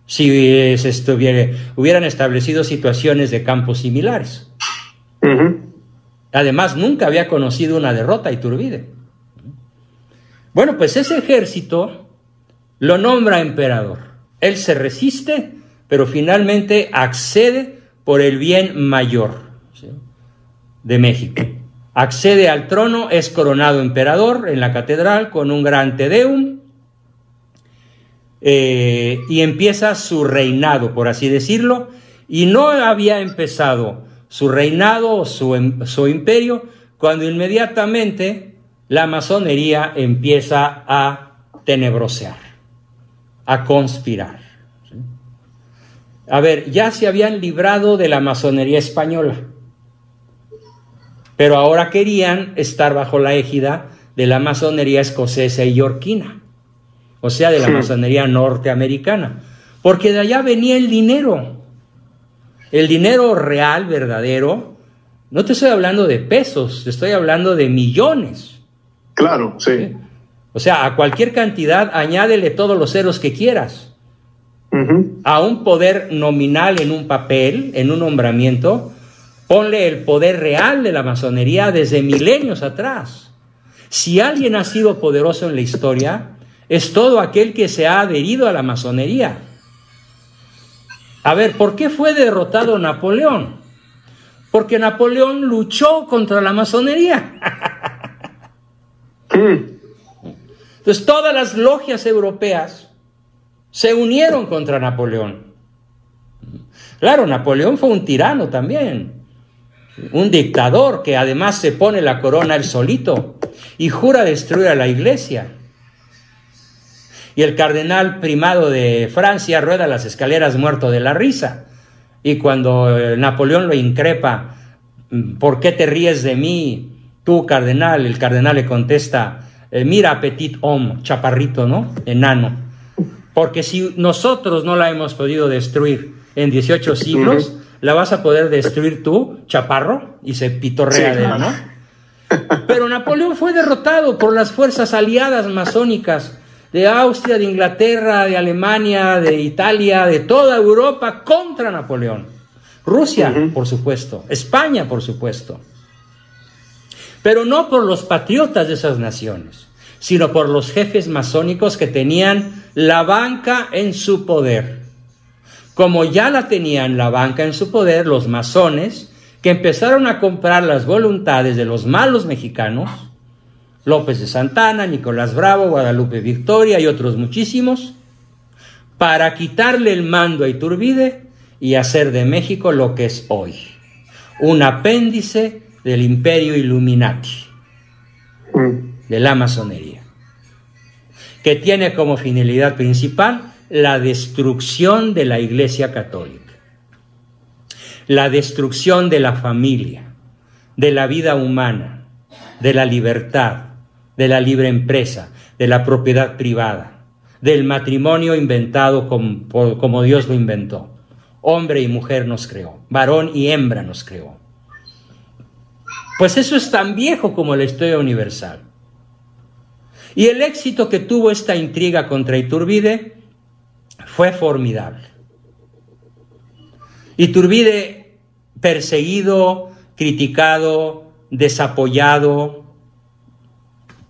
si se hubieran establecido situaciones de campos similares. Además, nunca había conocido una derrota Iturbide. Bueno, pues ese ejército lo nombra emperador. Él se resiste, pero finalmente accede por el bien mayor de México. Accede al trono, es coronado emperador en la catedral con un gran tedeum eh, y empieza su reinado, por así decirlo, y no había empezado su reinado o su, em, su imperio cuando inmediatamente la masonería empieza a tenebrosear, a conspirar. A ver, ya se habían librado de la masonería española, pero ahora querían estar bajo la égida de la masonería escocesa y yorquina, o sea, de la masonería norteamericana, porque de allá venía el dinero, el dinero real, verdadero. No te estoy hablando de pesos, te estoy hablando de millones. Claro, sí. O sea, a cualquier cantidad añádele todos los ceros que quieras. A un poder nominal en un papel, en un nombramiento, ponle el poder real de la masonería desde milenios atrás. Si alguien ha sido poderoso en la historia, es todo aquel que se ha adherido a la masonería. A ver, ¿por qué fue derrotado Napoleón? Porque Napoleón luchó contra la masonería. Entonces todas las logias europeas se unieron contra Napoleón. Claro, Napoleón fue un tirano también, un dictador que además se pone la corona él solito y jura destruir a la iglesia. Y el cardenal primado de Francia rueda las escaleras muerto de la risa. Y cuando eh, Napoleón lo increpa, mm, ¿por qué te ríes de mí, tú cardenal? El cardenal le contesta, eh, mira, petit homme, chaparrito, ¿no? Enano. Porque si nosotros no la hemos podido destruir en 18 siglos, la vas a poder destruir tú, chaparro, y se pitorrea de él, ¿no? Pero Napoleón fue derrotado por las fuerzas aliadas masónicas de Austria, de Inglaterra, de Alemania, de Italia, de toda Europa contra Napoleón. Rusia, por supuesto. España, por supuesto. Pero no por los patriotas de esas naciones, sino por los jefes masónicos que tenían la banca en su poder. Como ya la tenían la banca en su poder, los masones, que empezaron a comprar las voluntades de los malos mexicanos, López de Santana, Nicolás Bravo, Guadalupe Victoria y otros muchísimos, para quitarle el mando a Iturbide y hacer de México lo que es hoy, un apéndice del imperio Illuminati, de la masonería, que tiene como finalidad principal la destrucción de la Iglesia Católica, la destrucción de la familia, de la vida humana, de la libertad, de la libre empresa, de la propiedad privada, del matrimonio inventado como, como, Dios lo inventó. Hombre y mujer nos creó, varón y hembra nos creó. Pues eso es tan viejo como la historia universal. Y el éxito que tuvo esta intriga contra Iturbide fue formidable. Iturbide perseguido, criticado, desapoyado,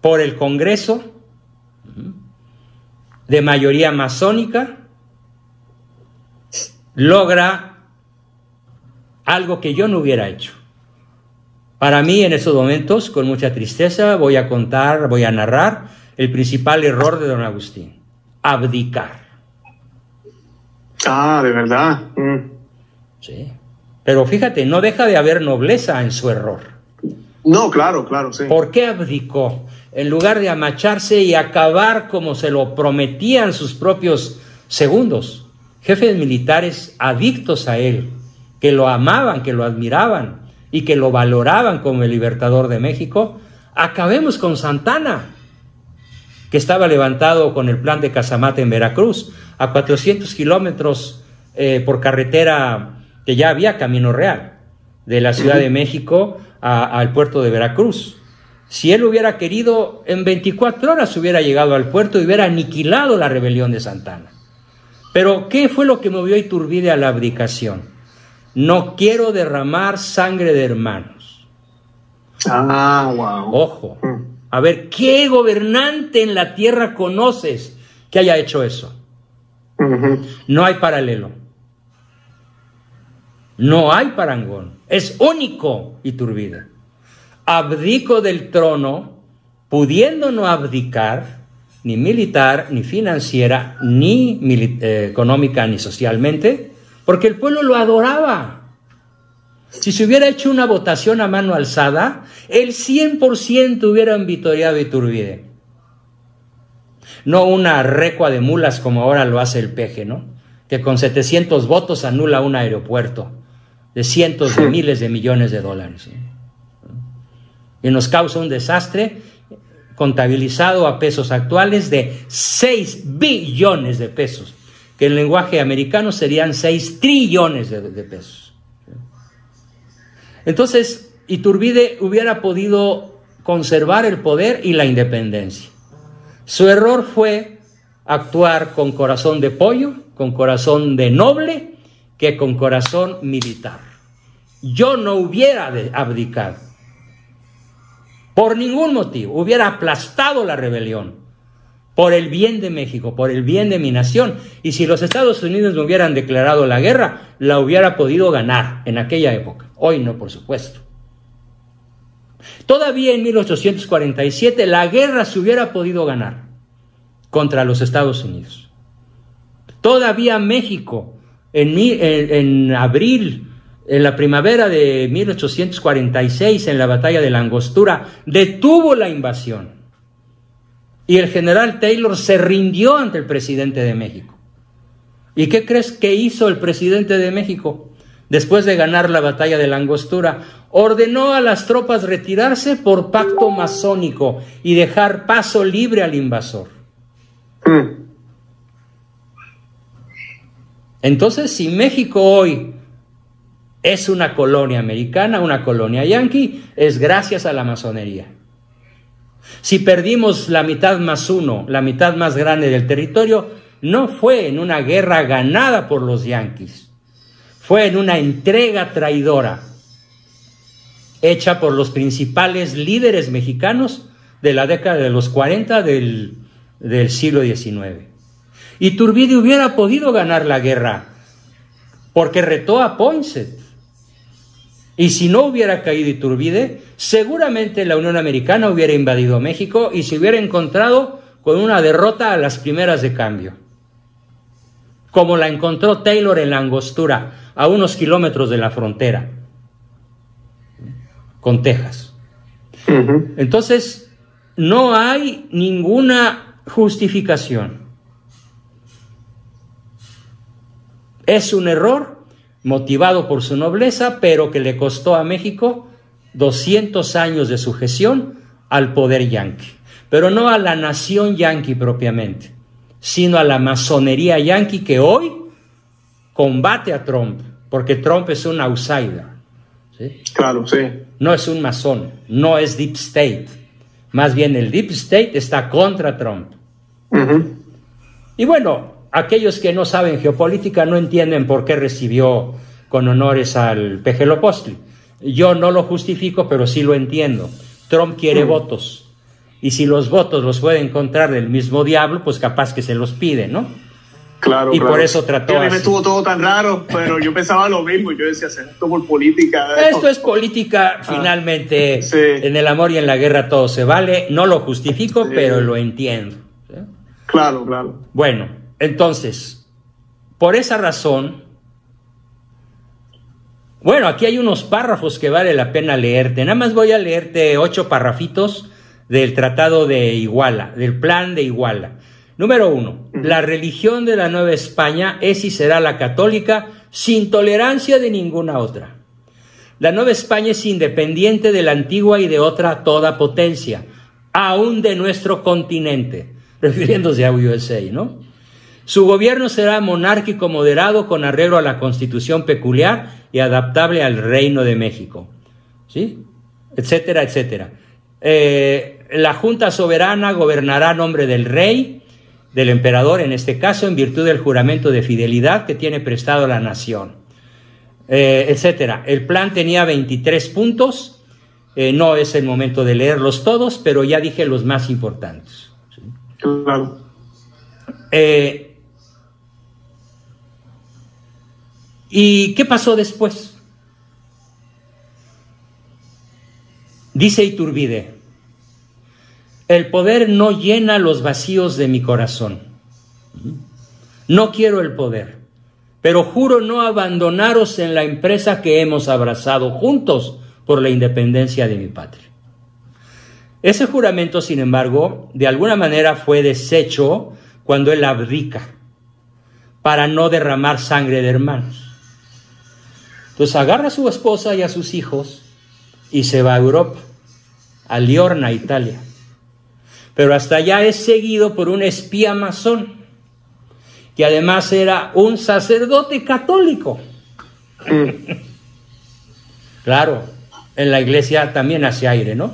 por el Congreso de mayoría masónica, logra algo que yo no hubiera hecho. Para mí en esos momentos, con mucha tristeza, voy a contar, voy a narrar el principal error de don Agustín, abdicar. Ah, de verdad. Mm. Sí. Pero fíjate, no deja de haber nobleza en su error. No, claro, claro, sí. ¿Por qué abdicó? en lugar de amacharse y acabar como se lo prometían sus propios segundos, jefes militares adictos a él, que lo amaban, que lo admiraban y que lo valoraban como el libertador de México, acabemos con Santana, que estaba levantado con el plan de Casamate en Veracruz, a 400 kilómetros eh, por carretera que ya había camino real, de la Ciudad de México al puerto de Veracruz. Si él hubiera querido, en 24 horas hubiera llegado al puerto y hubiera aniquilado la rebelión de Santana. Pero, ¿qué fue lo que movió a Iturbide a la abdicación? No quiero derramar sangre de hermanos. Ah, wow. Ojo. A ver, ¿qué gobernante en la tierra conoces que haya hecho eso? No hay paralelo. No hay parangón. Es único Iturbide abdico del trono, pudiendo no abdicar, ni militar, ni financiera, ni eh, económica, ni socialmente, porque el pueblo lo adoraba. Si se hubiera hecho una votación a mano alzada, el 100% hubieran victoriado Iturbide. No una recua de mulas como ahora lo hace el peje, ¿no? Que con 700 votos anula un aeropuerto de cientos de miles de millones de dólares. Y nos causa un desastre contabilizado a pesos actuales de 6 billones de pesos, que en lenguaje americano serían 6 trillones de, de pesos. Entonces, Iturbide hubiera podido conservar el poder y la independencia. Su error fue actuar con corazón de pollo, con corazón de noble, que con corazón militar. Yo no hubiera abdicado. Por ningún motivo. Hubiera aplastado la rebelión. Por el bien de México, por el bien de mi nación. Y si los Estados Unidos me hubieran declarado la guerra, la hubiera podido ganar en aquella época. Hoy no, por supuesto. Todavía en 1847 la guerra se hubiera podido ganar contra los Estados Unidos. Todavía México en, en, abril, en la primavera de 1846, en la batalla de la Angostura, detuvo la invasión. Y el general Taylor se rindió ante el presidente de México. ¿Y qué crees que hizo el presidente de México? Después de ganar la batalla de la Angostura, ordenó a las tropas retirarse por pacto masónico y dejar paso libre al invasor. Hmm. Entonces, si México hoy es una colonia americana, una colonia yanqui, es gracias a la masonería. Si perdimos la mitad más uno, la mitad más grande del territorio, no fue en una guerra ganada por los yanquis, fue en una entrega traidora hecha por los principales líderes mexicanos de la década de los 40 del, del siglo XIX. Iturbide hubiera podido ganar la guerra porque retó a Poinsett. Y si no hubiera caído Iturbide, seguramente la Unión Americana hubiera invadido México y se hubiera encontrado con una derrota a las primeras de cambio, como la encontró Taylor en la Angostura, a unos kilómetros de la frontera con Texas. Entonces, no hay ninguna justificación. Es un error motivado por su nobleza, pero que le costó a México 200 años de sujeción al poder yanqui, pero no a la nación yanqui propiamente, sino a la masonería yanqui que hoy combate a Trump, porque Trump es un outsider. Claro, sí. No es un masón, no es Deep State. Más bien el Deep State está contra Trump. Y bueno, aquellos que no saben geopolítica no entienden por qué recibió con honores al Pejelopostli. Yo no lo justifico, pero sí lo entiendo. Trump quiere mm. votos. Y si los votos los puede encontrar del mismo diablo, pues capaz que se los pide, ¿no? Claro. Y por eso trató. A mí me estuvo todo tan raro, pero yo pensaba lo mismo. Yo decía, esto por política. Esto es política, ah, finalmente. En el amor y en la guerra todo se vale. No lo justifico, pero lo entiendo. Claro, claro. Bueno, entonces, por esa razón, bueno, aquí hay unos párrafos que vale la pena leerte. Nada más voy a leerte ocho párrafitos del Tratado de Iguala, del Plan de Iguala. Número uno, la religión de la Nueva España es y será la católica sin tolerancia de ninguna otra. La Nueva España es independiente de la antigua y de otra toda potencia, aún de nuestro continente, refiriéndose a USA, ¿no? Su gobierno será monárquico moderado con arreglo a la constitución peculiar y adaptable al reino de México. ¿Sí? Etcétera, etcétera. Eh, la Junta Soberana gobernará a nombre del rey, del emperador en este caso, en virtud del juramento de fidelidad que tiene prestado la nación. Eh, etcétera. El plan tenía 23 puntos. Eh, no es el momento de leerlos todos, pero ya dije los más importantes. Claro. ¿Y qué pasó después? Dice Iturbide, el poder no llena los vacíos de mi corazón. No quiero el poder, pero juro no abandonaros en la empresa que hemos abrazado juntos por la independencia de mi patria. Ese juramento, sin embargo, de alguna manera fue deshecho cuando él abdica para no derramar sangre de hermanos. Entonces agarra a su esposa y a sus hijos y se va a Europa, a Liorna, Italia. Pero hasta allá es seguido por un espía masón, que además era un sacerdote católico. claro, en la iglesia también hace aire, ¿no?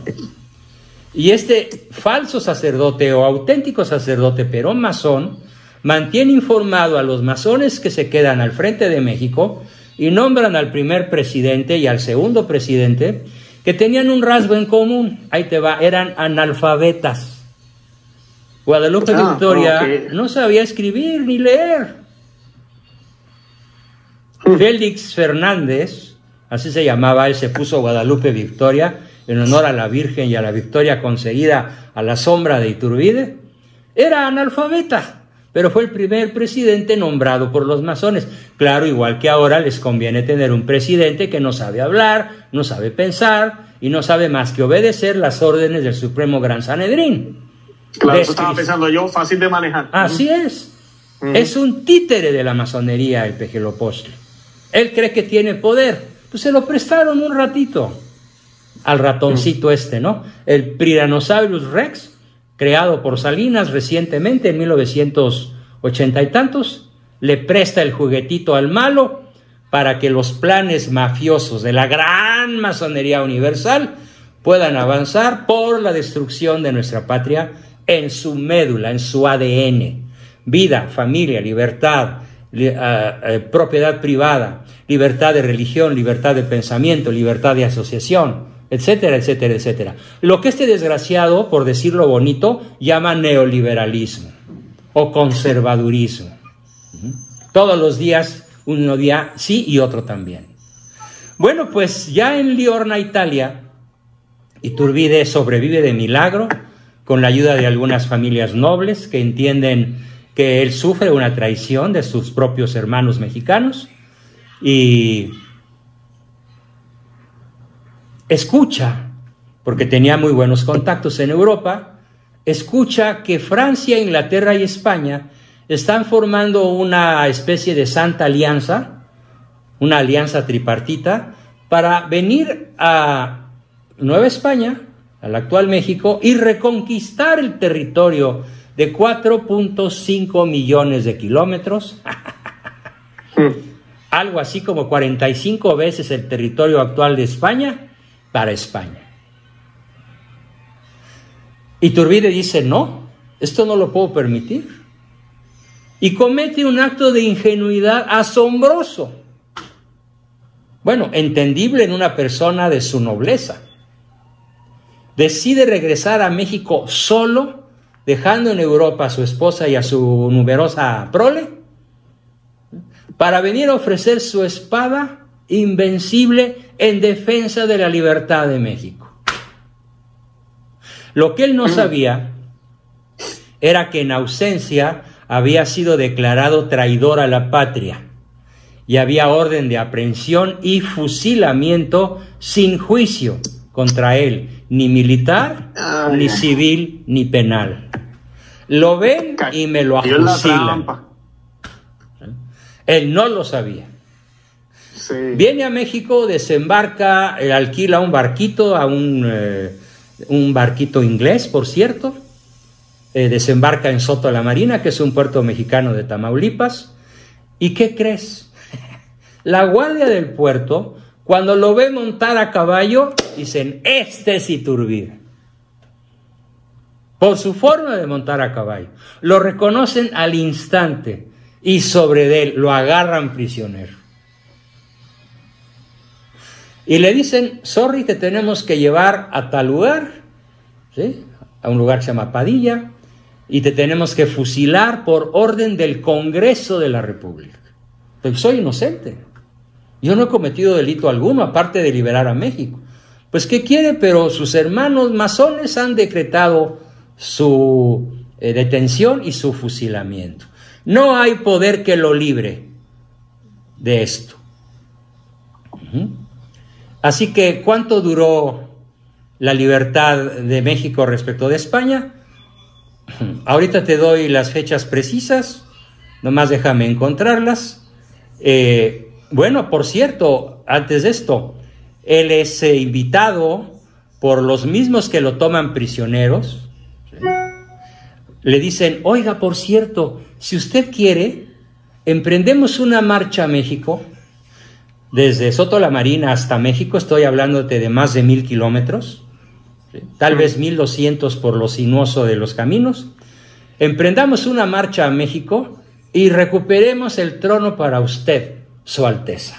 Y este falso sacerdote o auténtico sacerdote, pero masón, mantiene informado a los masones que se quedan al frente de México y nombran al primer presidente y al segundo presidente que tenían un rasgo en común. Ahí te va, eran analfabetas. Guadalupe ah, Victoria no sabía escribir ni leer. Hmm. Félix Fernández, así se llamaba, él se puso Guadalupe Victoria en honor a la Virgen y a la victoria conseguida a la sombra de Iturbide, era analfabeta pero fue el primer presidente nombrado por los masones. Claro, igual que ahora les conviene tener un presidente que no sabe hablar, no sabe pensar y no sabe más que obedecer las órdenes del Supremo Gran Sanedrín. Claro, eso estaba pensando yo, fácil de manejar. Así es. Es un títere de la masonería el Pejelopostle. Él cree que tiene poder. Pues se lo prestaron un ratito al ratoncito este, ¿no? El Priranosaurus Rex creado por Salinas recientemente en 1980 y tantos, le presta el juguetito al malo para que los planes mafiosos de la gran masonería universal puedan avanzar por la destrucción de nuestra patria en su médula, en su ADN. Vida, familia, libertad, ah, eh, propiedad privada, libertad de religión, libertad de pensamiento, libertad de asociación, etcétera, etcétera, etcétera. Lo que este desgraciado, por decirlo bonito, llama neoliberalismo o conservadurismo. Todos los días, uno día sí y otro también. Bueno, pues ya en Liorna, Italia, Iturbide sobrevive de milagro con la ayuda de algunas familias nobles que entienden que él sufre una traición de sus propios hermanos mexicanos y escucha, porque tenía muy buenos contactos en Europa, escucha que Francia, Inglaterra y España están formando una especie de santa alianza, una alianza tripartita, para venir a Nueva España, al actual México, y reconquistar el territorio de 4.5 millones de kilómetros, algo así como 45 veces el territorio actual de España, para España. Y Turbide dice, no, esto no lo puedo permitir. Y comete un acto de ingenuidad asombroso. Bueno, entendible en una persona de su nobleza. Decide regresar a México solo, dejando en Europa a su esposa y a su numerosa prole, para venir a ofrecer su espada invencible en defensa de la libertad de México. Lo que él no mm. sabía era que en ausencia había sido declarado traidor a la patria y había orden de aprehensión y fusilamiento sin juicio contra él, ni militar, ni civil, ni penal. Lo ven y me lo afusilan. Él no lo sabía. Viene a México, desembarca, eh, alquila un barquito a un, eh, un barquito inglés, por cierto. Eh, desembarca en Soto la Marina, que es un puerto mexicano de Tamaulipas. ¿Y qué crees? La guardia del puerto, cuando lo ve montar a caballo, dicen, este es Iturbide. Por su forma de montar a caballo. Lo reconocen al instante y sobre él lo agarran prisionero. Y le dicen, sorry, te tenemos que llevar a tal lugar, ¿sí? a un lugar que se llama Padilla, y te tenemos que fusilar por orden del Congreso de la República. Pues soy inocente. Yo no he cometido delito alguno, aparte de liberar a México. Pues, ¿qué quiere? Pero sus hermanos masones han decretado su eh, detención y su fusilamiento. No hay poder que lo libre de esto. Así que, ¿cuánto duró la libertad de México respecto de España? Ahorita te doy las fechas precisas, nomás déjame encontrarlas. Eh, bueno, por cierto, antes de esto, él es eh, invitado por los mismos que lo toman prisioneros. Le dicen, oiga, por cierto, si usted quiere, emprendemos una marcha a México, desde Soto la Marina hasta México, estoy hablándote de más de mil kilómetros, tal vez mil doscientos por lo sinuoso de los caminos. Emprendamos una marcha a México y recuperemos el trono para usted, Su Alteza.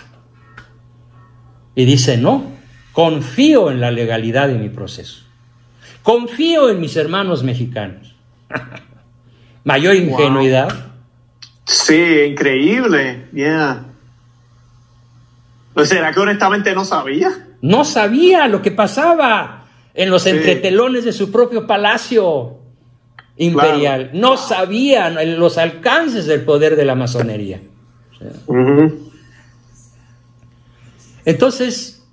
Y dice, no, confío en la legalidad de mi proceso. Confío en mis hermanos mexicanos. Mayor ingenuidad. Sí, increíble. Yeah. Pues será que honestamente no sabía. No sabía lo que pasaba en los entretelones de su propio palacio imperial. No sabían los alcances del poder de la masonería. Entonces,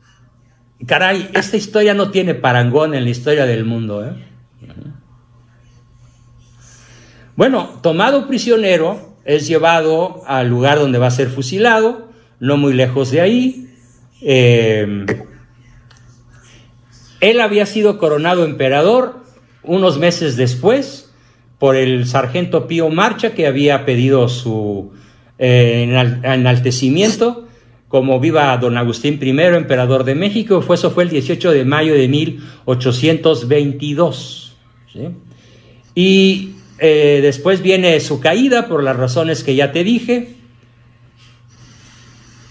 caray, esta historia no tiene parangón en la historia del mundo. ¿eh? Bueno, tomado prisionero, es llevado al lugar donde va a ser fusilado, no muy lejos de ahí. Eh, él había sido coronado emperador unos meses después por el sargento Pío Marcha, que había pedido su eh, enaltecimiento como viva don Agustín I, emperador de México, eso fue el 18 de mayo de 1822. Y eh, después viene su caída por las razones que ya te dije,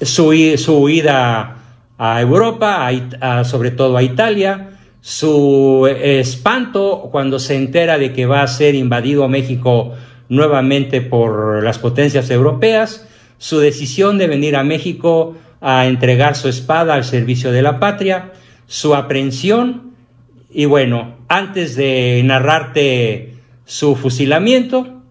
su, su huida a Europa, sobre todo a Italia, su espanto cuando se entera de que va a ser invadido México nuevamente por las potencias europeas, su decisión de venir a México a entregar su espada al servicio de la patria, su aprehensión. Y bueno, antes de narrarte su fusilamiento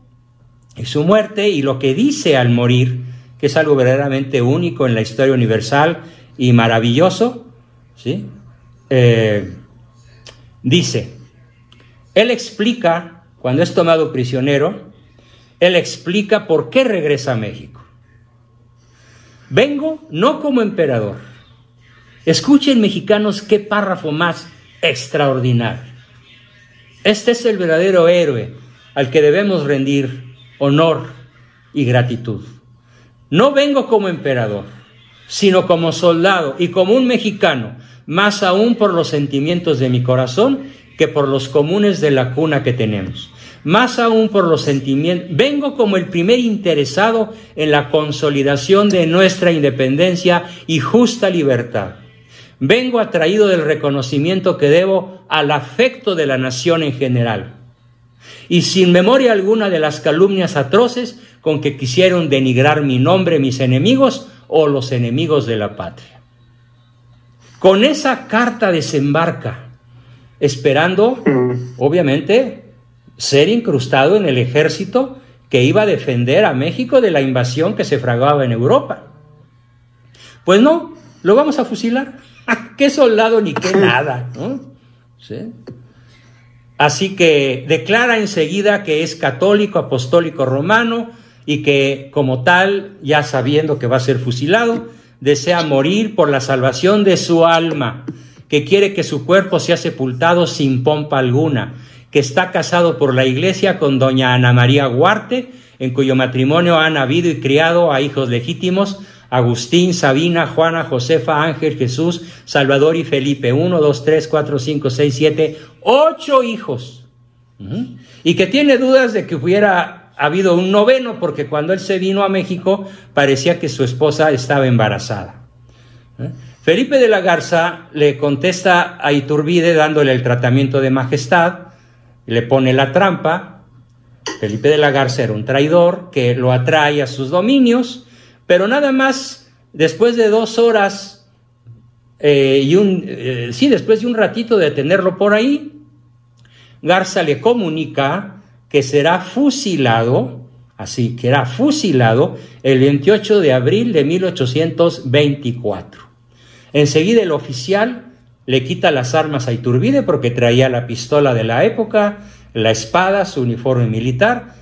y su muerte y lo que dice al morir, que es algo verdaderamente único en la historia universal y maravilloso, ¿sí? Eh, dice, él explica, cuando es tomado prisionero, él explica por qué regresa a México. Vengo no como emperador. Escuchen mexicanos qué párrafo más extraordinario. Este es el verdadero héroe al que debemos rendir honor y gratitud. No vengo como emperador, sino como soldado y como un mexicano, más aún por los sentimientos de mi corazón que por los comunes de la cuna que tenemos más aún por los sentimientos. Vengo como el primer interesado en la consolidación de nuestra independencia y justa libertad. Vengo atraído del reconocimiento que debo al afecto de la nación en general. Y sin memoria alguna de las calumnias atroces con que quisieron denigrar mi nombre mis enemigos o los enemigos de la patria. Con esa carta desembarca, esperando, obviamente, ser incrustado en el ejército que iba a defender a México de la invasión que se fragaba en Europa. Pues no, lo vamos a fusilar. ¿Qué soldado ni qué nada? Así que declara enseguida que es católico, apostólico romano y que como tal, ya sabiendo que va a ser fusilado, desea morir por la salvación de su alma, que quiere que su cuerpo sea sepultado sin pompa alguna, que está casado por la iglesia con doña Ana María Huarte, en cuyo matrimonio han habido y criado a hijos legítimos Agustín, Sabina, Juana, Josefa, Ángel, Jesús, Salvador y Felipe. Uno, dos, tres, cuatro, cinco, seis, siete, ocho hijos. Y que tiene dudas de que hubiera habido un noveno, porque cuando él se vino a México parecía que su esposa estaba embarazada. ¿Eh? Felipe de la Garza le contesta a Iturbide dándole el tratamiento de majestad le pone la trampa. Felipe de la Garza era un traidor que lo atrae a sus dominios, pero nada más después de dos horas eh, y un, eh, sí, después de un ratito de tenerlo por ahí, Garza le comunica que será fusilado, así que era fusilado el 28 de abril de 1824. Enseguida el oficial le quita las armas a Iturbide porque traía la pistola de la época, la espada, su uniforme militar,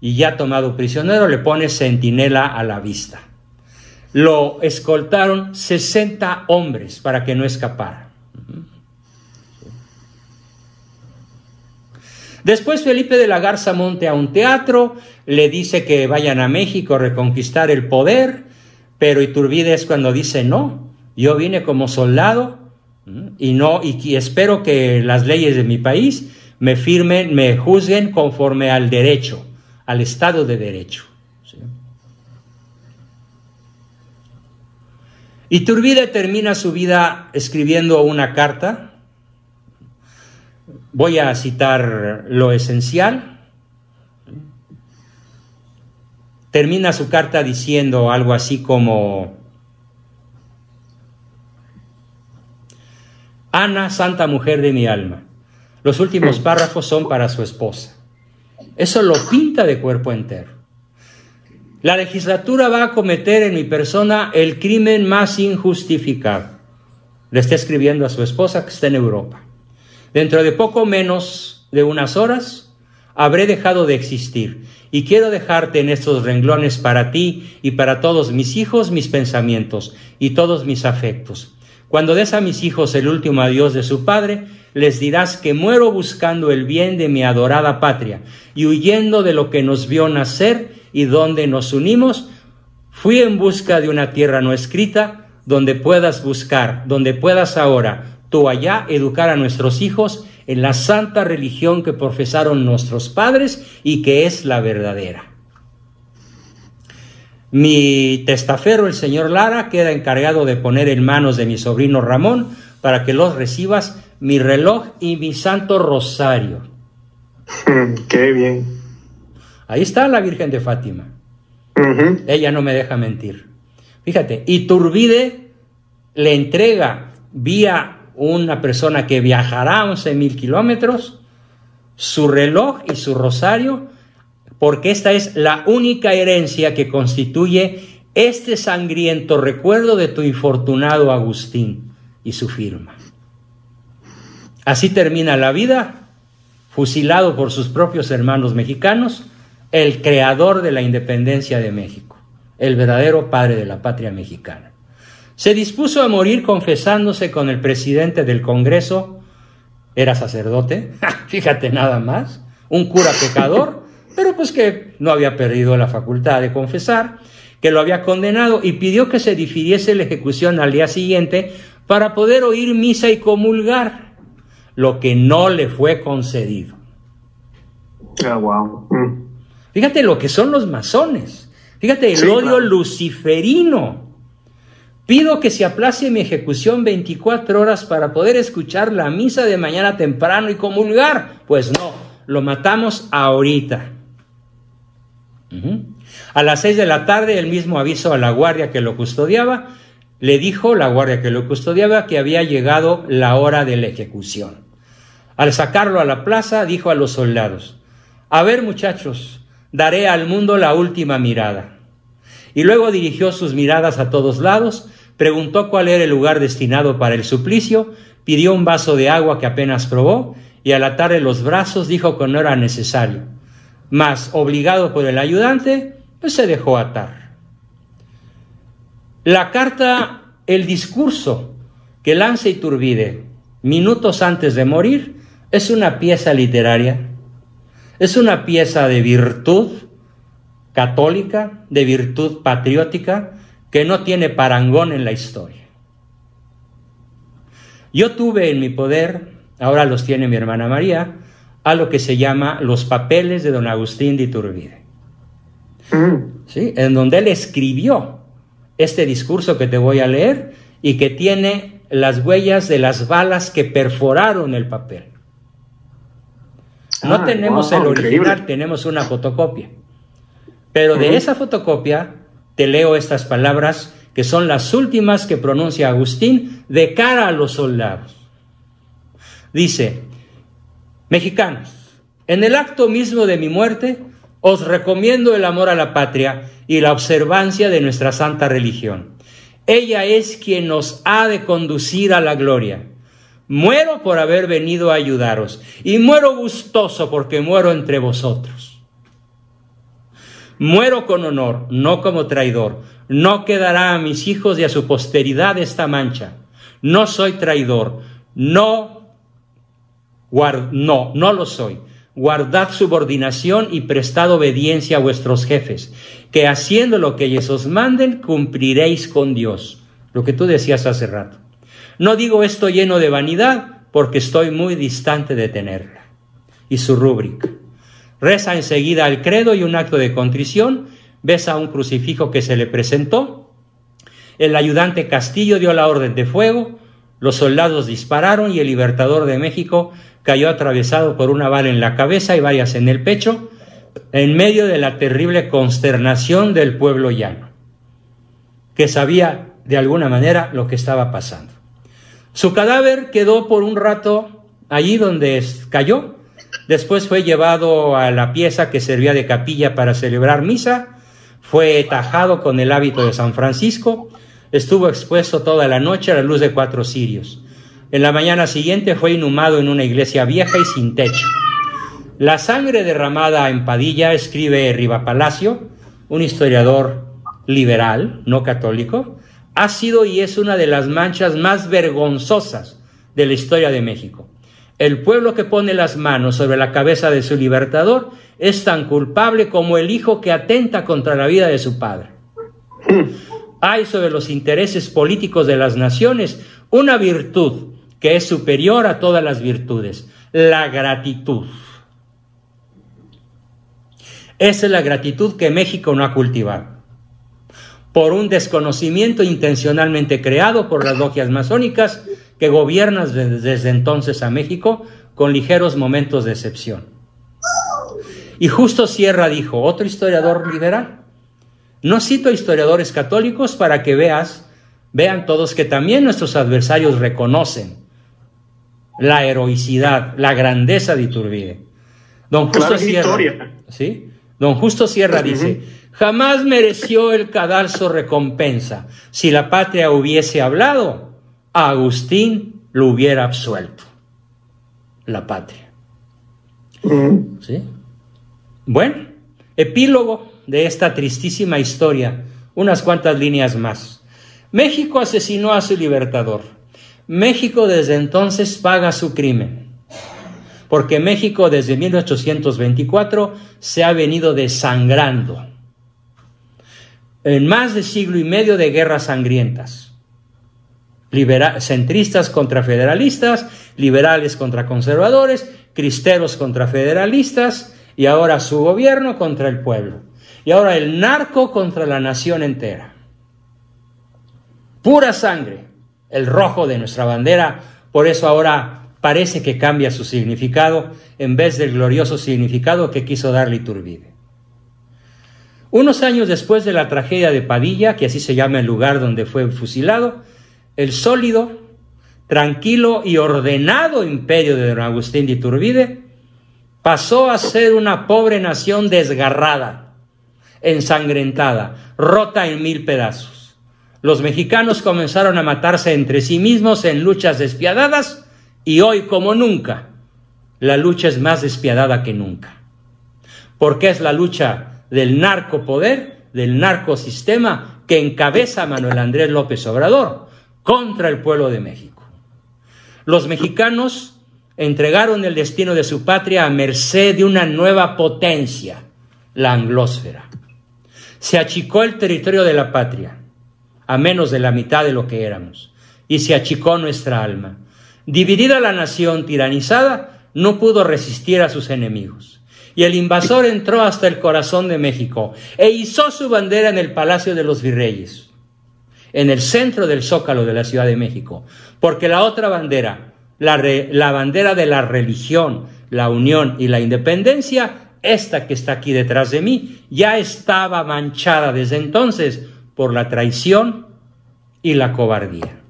y ya tomado prisionero le pone centinela a la vista. Lo escoltaron 60 hombres para que no escapara. Después Felipe de la Garza monte a un teatro, le dice que vayan a México a reconquistar el poder, pero Iturbide es cuando dice no, yo vine como soldado y no y, espero que las leyes de mi país me firmen, me juzguen conforme al derecho, al Estado de Derecho. Iturbide termina su vida escribiendo una carta. Voy a citar lo esencial. Termina su carta diciendo algo así como, Ana, santa mujer de mi alma. Los últimos párrafos son para su esposa. Eso lo pinta de cuerpo entero. La legislatura va a cometer en mi persona el crimen más injustificado. Le está escribiendo a su esposa que está en Europa. Dentro de poco menos de unas horas habré dejado de existir y quiero dejarte en estos renglones para ti y para todos mis hijos mis pensamientos y todos mis afectos. Cuando des a mis hijos el último adiós de su padre, les dirás que muero buscando el bien de mi adorada patria y huyendo de lo que nos vio nacer y donde nos unimos, fui en busca de una tierra no escrita donde puedas buscar, donde puedas ahora, tú allá, educar a nuestros hijos en la santa religión que profesaron nuestros padres y que es la verdadera. Mi testaferro, el señor Lara, queda encargado de poner en manos de mi sobrino Ramón para que los recibas mi reloj y mi santo rosario. Qué bien. Ahí está la Virgen de Fátima. Ella no me deja mentir. Fíjate, Iturbide le entrega vía una persona que viajará 11 mil kilómetros su reloj y su rosario, porque esta es la única herencia que constituye este sangriento recuerdo de tu infortunado Agustín y su firma. Así termina la vida, fusilado por sus propios hermanos mexicanos, el creador de la independencia de México, el verdadero padre de la patria mexicana. Se dispuso a morir confesándose con el presidente del Congreso, era sacerdote, fíjate nada más, un cura pecador, pero pues que no había perdido la facultad de confesar, que lo había condenado y pidió que se difiriese la ejecución al día siguiente para poder oír misa y comulgar, lo que no le fue concedido. Ah, wow. Mm. Fíjate lo que son los masones. Fíjate el odio luciferino. Pido que se aplace mi ejecución 24 horas para poder escuchar la misa de mañana temprano y comulgar. Pues no, lo matamos ahorita. A las seis de la tarde, el mismo aviso a la guardia que lo custodiaba, le dijo la guardia que lo custodiaba que había llegado la hora de la ejecución. Al sacarlo a la plaza, dijo a los soldados, a ver muchachos, daré al mundo la última mirada. Y luego dirigió sus miradas a todos lados, preguntó cuál era el lugar destinado para el suplicio, pidió un vaso de agua que apenas probó, y al atarle los brazos dijo que no era necesario. Mas, obligado por el ayudante, pues se dejó atar. La carta, el discurso que lanza Iturbide minutos antes de morir, es una pieza literaria es una pieza de virtud católica, de virtud patriótica, que no tiene parangón en la historia. Yo tuve en mi poder, ahora los tiene mi hermana María, a lo que se llama los papeles de don Agustín de Iturbide. Mm. ¿Sí? En donde él escribió este discurso que te voy a leer y que tiene las huellas de las balas que perforaron el papel. No tenemos el original, tenemos una fotocopia. Pero de esa fotocopia te leo estas palabras que son las últimas que pronuncia Agustín de cara a los soldados. Dice, Mexicanos, en el acto mismo de mi muerte, os recomiendo el amor a la patria y la observancia de nuestra santa religión. Ella es quien nos ha de conducir a la gloria. Muero por haber venido a ayudaros y muero gustoso porque muero entre vosotros. Muero con honor, no como traidor. No quedará a mis hijos y a su posteridad esta mancha. No soy traidor, no, no, no lo soy guardad subordinación y prestad obediencia a vuestros jefes, que haciendo lo que ellos os manden, cumpliréis con Dios. Lo que tú decías hace rato. No digo esto lleno de vanidad, porque estoy muy distante de tenerla. Y su rúbrica. Reza enseguida el credo y un acto de contrición, besa un crucifijo que se le presentó. El ayudante Castillo dio la orden de fuego, los soldados dispararon y el libertador de México cayó atravesado por una bala en la cabeza y varias en el pecho, en medio de la terrible consternación del pueblo llano, que sabía de alguna manera lo que estaba pasando. Su cadáver quedó por un rato allí donde cayó, después fue llevado a la pieza que servía de capilla para celebrar misa, fue tajado con el hábito de San Francisco, estuvo expuesto toda la noche a la luz de cuatro cirios. En la mañana siguiente fue inhumado en una iglesia vieja y sin techo. La sangre derramada en Padilla, escribe Riva Palacio, un historiador liberal, no católico, ha sido y es una de las manchas más vergonzosas de la historia de México. El pueblo que pone las manos sobre la cabeza de su libertador es tan culpable como el hijo que atenta contra la vida de su padre. Hay sobre los intereses políticos de las naciones una virtud que es superior a todas las virtudes, la gratitud. Esa es la gratitud que México no ha cultivado. Por un desconocimiento intencionalmente creado por las logias masónicas que gobiernan desde entonces a México con ligeros momentos de excepción. Y justo Sierra dijo, otro historiador liberal, no cito historiadores católicos para que veas, vean todos que también nuestros adversarios reconocen la heroicidad, la grandeza de Iturbide. Don Justo Sierra, ¿sí? Don Justo Sierra dice, jamás mereció el cadalso recompensa. Si la patria hubiese hablado, a Agustín lo hubiera absuelto. La patria. ¿Sí? Bueno, epílogo de esta tristísima historia, unas cuantas líneas más. México asesinó a su libertador. México desde entonces paga su crimen, porque México desde 1824 se ha venido desangrando en más de siglo y medio de guerras sangrientas. centristas contra federalistas, liberales contra conservadores, cristeros contra federalistas y ahora su gobierno contra el pueblo. Y ahora el narco contra la nación entera. Pura sangre el rojo de nuestra bandera, por eso ahora parece que cambia su significado en vez del glorioso significado que quiso darle Iturbide. Unos años después de la tragedia de Padilla, que así se llama el lugar donde fue fusilado, el sólido, tranquilo y ordenado imperio de don Agustín de Iturbide pasó a ser una pobre nación desgarrada, ensangrentada, rota en mil pedazos. Los mexicanos comenzaron a matarse entre sí mismos en luchas despiadadas y hoy como nunca la lucha es más despiadada que nunca. Porque es la lucha del narcopoder, del narcosistema que encabeza Manuel Andrés López Obrador contra el pueblo de México. Los mexicanos entregaron el destino de su patria a merced de una nueva potencia, la anglósfera. Se achicó el territorio de la patria a menos de la mitad de lo que éramos, y se achicó nuestra alma. Dividida la nación tiranizada, no pudo resistir a sus enemigos. Y el invasor entró hasta el corazón de México e izó su bandera en el Palacio de los Virreyes, en el centro del zócalo de la Ciudad de México, porque la otra bandera, la, la bandera de la religión, la unión y la independencia, esta que está aquí detrás de mí, ya estaba manchada desde entonces por la traición y la cobardía.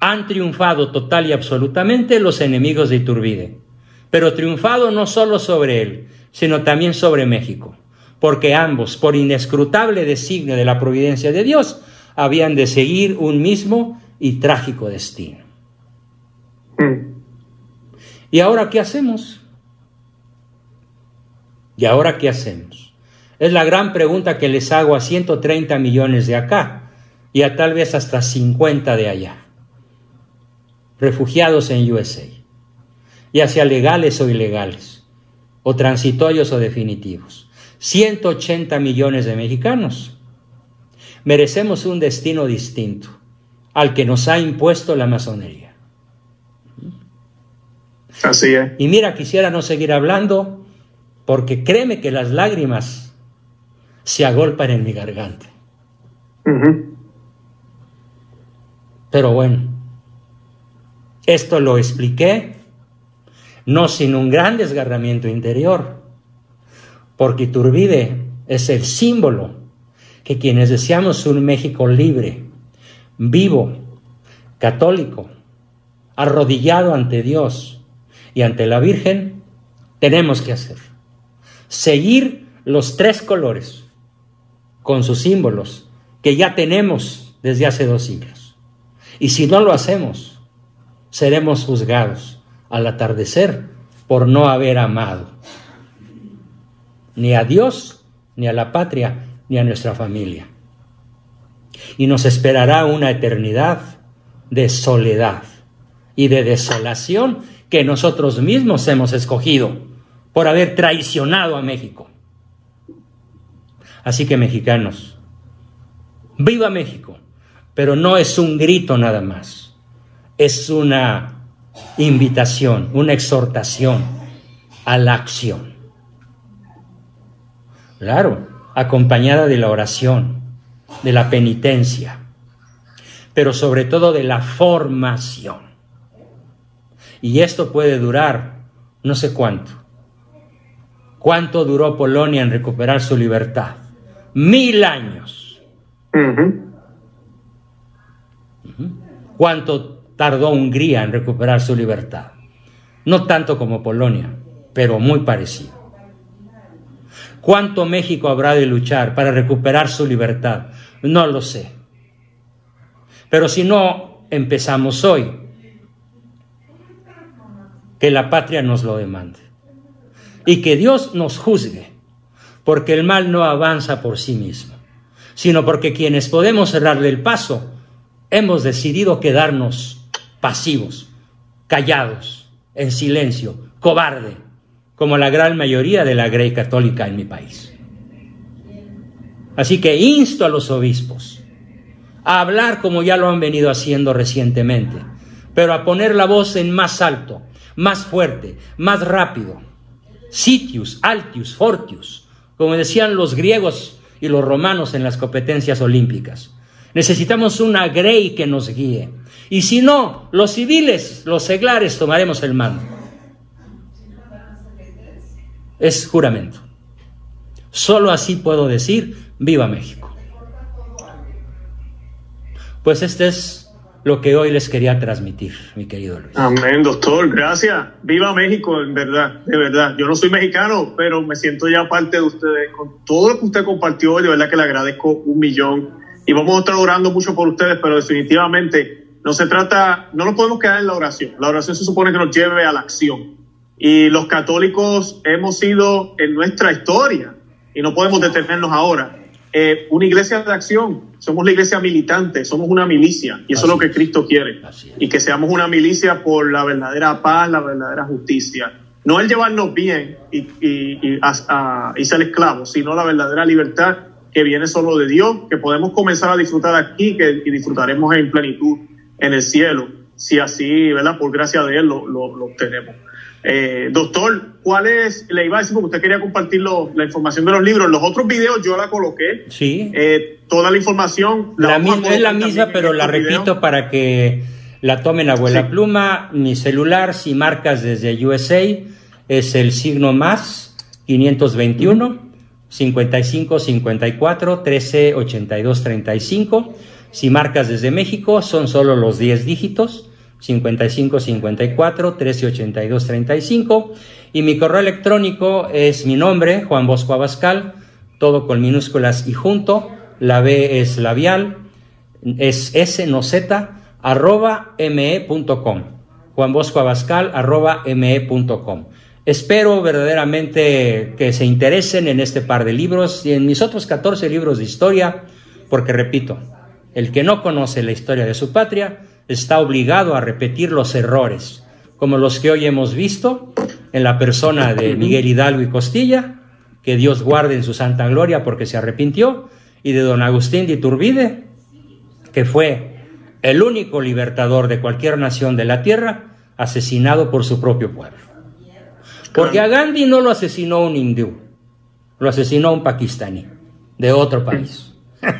Han triunfado total y absolutamente los enemigos de Iturbide, pero triunfado no solo sobre él, sino también sobre México, porque ambos, por inescrutable designio de la providencia de Dios, habían de seguir un mismo y trágico destino. Hmm. ¿Y ahora qué hacemos? ¿Y ahora qué hacemos? Es la gran pregunta que les hago a 130 millones de acá y a tal vez hasta 50 de allá, refugiados en USA, ya sea legales o ilegales, o transitorios o definitivos. 180 millones de mexicanos. Merecemos un destino distinto al que nos ha impuesto la masonería. Así es. Y mira, quisiera no seguir hablando porque créeme que las lágrimas se agolpan en mi garganta. Pero bueno, esto lo expliqué no sin un gran desgarramiento interior, porque Iturbide es el símbolo que quienes deseamos un México libre, vivo, católico, arrodillado ante Dios y ante la Virgen, tenemos que hacer. Seguir los tres colores con sus símbolos que ya tenemos desde hace dos siglos. Y si no lo hacemos, seremos juzgados al atardecer por no haber amado ni a Dios, ni a la patria, ni a nuestra familia. Y nos esperará una eternidad de soledad y de desolación que nosotros mismos hemos escogido por haber traicionado a México. Así que mexicanos, viva México, pero no es un grito nada más, es una invitación, una exhortación a la acción. Claro, acompañada de la oración, de la penitencia, pero sobre todo de la formación. Y esto puede durar no sé cuánto. ¿Cuánto duró Polonia en recuperar su libertad? Mil años. ¿Cuánto tardó Hungría en recuperar su libertad. No tanto como Polonia, pero muy parecido. ¿Cuánto México habrá de luchar para recuperar su libertad? No lo sé. Pero si no empezamos hoy, que la patria nos lo demande. Y que Dios nos juzgue, porque el mal no avanza por sí mismo, sino porque quienes podemos cerrarle el paso, hemos decidido quedarnos pasivos, callados, en silencio, cobarde, como la gran mayoría de la Grey Católica en mi país. Así que insto a los obispos a hablar como ya lo han venido haciendo recientemente, pero a poner la voz en más alto, más fuerte, más rápido. Sitius, altius, fortius, como decían los griegos y los romanos en las competencias olímpicas. Necesitamos una Grey que nos guíe, y si no, los civiles, los seglares, tomaremos el mando. Es juramento. Solo así puedo decir, viva México. Pues este es lo que hoy les quería transmitir, mi querido Luis. Amén, doctor, gracias. Viva México, en verdad, de verdad. Yo no soy mexicano, pero me siento ya parte de ustedes. Con todo lo que usted compartió, de verdad que le agradezco un millón. Y vamos a estar orando mucho por ustedes, pero definitivamente no se trata, no nos podemos quedar en la oración. La oración se supone que nos lleve a la acción. Y los católicos hemos sido en nuestra historia, y no podemos detenernos ahora, eh, una iglesia de acción. Somos la iglesia militante, somos una milicia, y eso es lo que Cristo quiere. Y que seamos una milicia por la verdadera paz, la verdadera justicia. No el llevarnos bien y, y, y, ser esclavos, sino la verdadera libertad que viene solo de Dios, que podemos comenzar a disfrutar aquí que, y disfrutaremos en plenitud en el cielo, si así, ¿verdad? Por gracia de Él lo, lo, obtenemos. Eh, doctor, ¿cuál es? Le iba a decir porque usted quería compartir la información de los libros. Los otros videos yo la coloqué. Sí. Eh, toda la información. La, misma, es la misma, pero la repito para que la tomen abuela pluma. Mi celular, si marcas desde USA, es el signo más 521 55 54 13 82 35. Si marcas desde México, son solo los 10 dígitos, 55 54 13 82 35 y mi correo electrónico es mi nombre, Juan Bosco Abascal, todo con minúsculas y junto, la B es labial, es S no Z, arroba me.com, Juan Bosco Abascal, arroba me.com. Espero verdaderamente que se interesen en este par de libros y en mis otros 14 libros de historia, porque repito, el que no conoce la historia de su patria está obligado a repetir los errores, como los que hoy hemos visto en la persona de Miguel Hidalgo y Costilla, que Dios guarde en su santa gloria porque se arrepintió, y de don Agustín de Iturbide, que fue el único libertador de cualquier nación de la tierra, asesinado por su propio pueblo. Porque a Gandhi no lo asesinó un hindú, lo asesinó un pakistaní de otro país.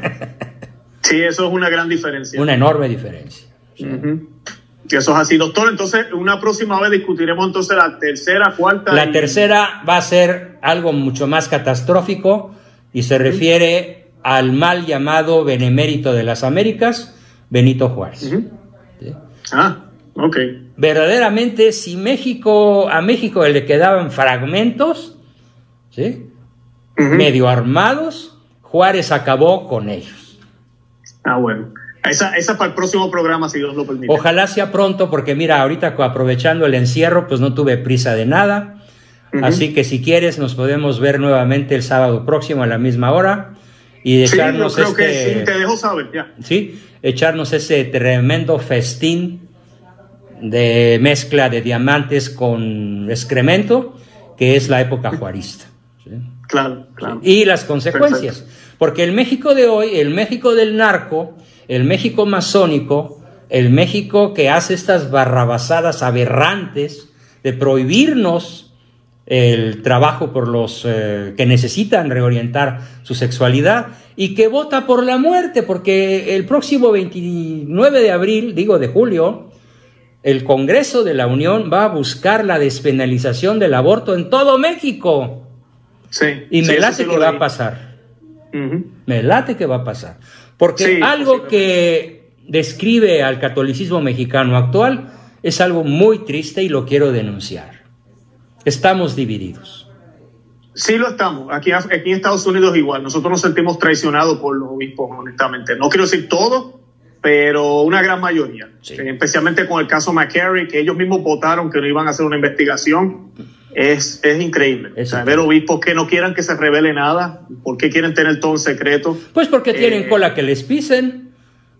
Sí, eso es una gran diferencia. Una enorme diferencia. Eso es así, doctor. Entonces, una próxima vez discutiremos entonces la tercera, cuarta. La tercera va a ser algo mucho más catastrófico y se refiere al mal llamado benemérito de las Américas, Benito Juárez. Ah, ok. Verdaderamente, si México, a México le quedaban fragmentos, ¿sí? Medio armados, Juárez acabó con ellos. Ah, bueno. Esa, esa para el próximo programa, si Dios lo permite. Ojalá sea pronto, porque mira, ahorita aprovechando el encierro, pues no tuve prisa de nada. Así que si quieres, nos podemos ver nuevamente el sábado próximo a la misma hora y echarnos sí, yo creo este, que sí, te dejo saber, ya. Sí, echarnos ese tremendo festín de mezcla de diamantes con excremento, que es la época juarista. ¿sí? Claro, claro. Y las consecuencias. Perfecto. Porque el México de hoy, el México del narco, el México masónico, el México que hace estas barrabasadas aberrantes de prohibirnos el trabajo por los eh, que necesitan reorientar su sexualidad y que vota por la muerte, porque el próximo 29 de abril, digo de julio, el Congreso de la Unión va a buscar la despenalización del aborto en todo México. Sí, y me sí, late sí que va a pasar. Uh -huh. Me late que va a pasar. Porque sí, algo que describe al catolicismo mexicano actual es algo muy triste y lo quiero denunciar. Estamos divididos. Sí lo estamos. Aquí, aquí en Estados Unidos igual. Nosotros nos sentimos traicionados por los obispos, honestamente. No quiero decir todo, pero una gran mayoría. Sí. Especialmente con el caso McCarry, que ellos mismos votaron que no iban a hacer una investigación. Es, es increíble. Es o sea, ver obispos que no quieran que se revele nada. ¿Por qué quieren tener todo en secreto? Pues porque Eh, tienen cola que les pisen.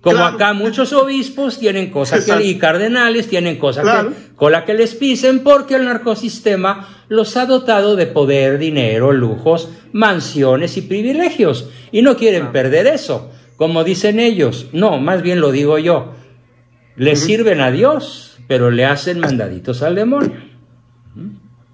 Como claro. acá muchos obispos tienen cosas que, y cardenales tienen cosas Claro. que, cola que les pisen porque el narcosistema los ha dotado de poder, dinero, lujos, mansiones y privilegios. Y no quieren perder eso. Como dicen ellos, no, más bien lo digo yo. Le sirven a Dios, pero le hacen mandaditos al demonio.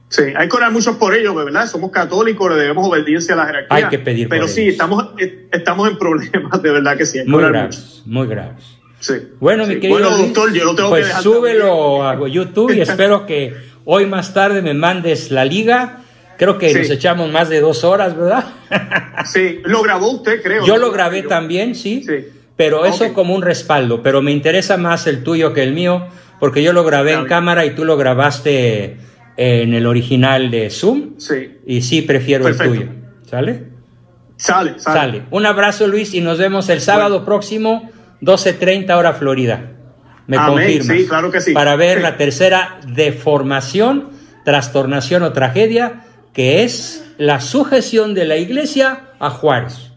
Sí, hay que orar mucho por ello, ¿verdad? Somos católicos, debemos obediencia a la jerarquía. Hay que pedir por Pero sí, ellos. estamos, estamos en problemas, de verdad que sí. Hay que Muy orar graves, muy graves. Sí. Bueno, mi querido Bueno, Luis, doctor, yo lo tengo pues que dejar súbelo también. a YouTube y espero que hoy más tarde me mandes la liga. Creo que Sí. nos echamos más de dos horas, ¿verdad? Sí, lo grabó usted, creo. Yo lo grabé también, sí, Sí. pero eso Ok. como un respaldo. Pero me interesa más el tuyo que el mío, porque yo lo grabé en cámara y tú lo grabaste en el original de Zoom. Sí. Y sí, prefiero Perfecto. el tuyo. ¿Sale? Sale, sale. Sale. Un abrazo, Luis, y nos vemos el sábado próximo, 12.30 hora Florida. Me Amén, sí, claro que sí. Para ver Sí. la tercera deformación, trastornación o tragedia, que es la sujeción de la iglesia a Juárez.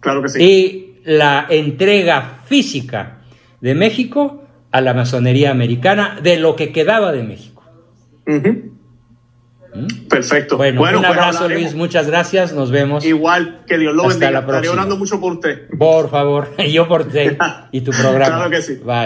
Claro que sí. Y la entrega física de México a la masonería americana de lo que quedaba de México. Ujú. Perfecto. Bueno, un pues abrazo, hablaremos. Luis. Muchas gracias. Nos vemos. Igual, que Dios lo Hasta bendiga. la Estaré orando mucho por usted. Por favor, yo por ti y tu programa. Claro que sí. Bye.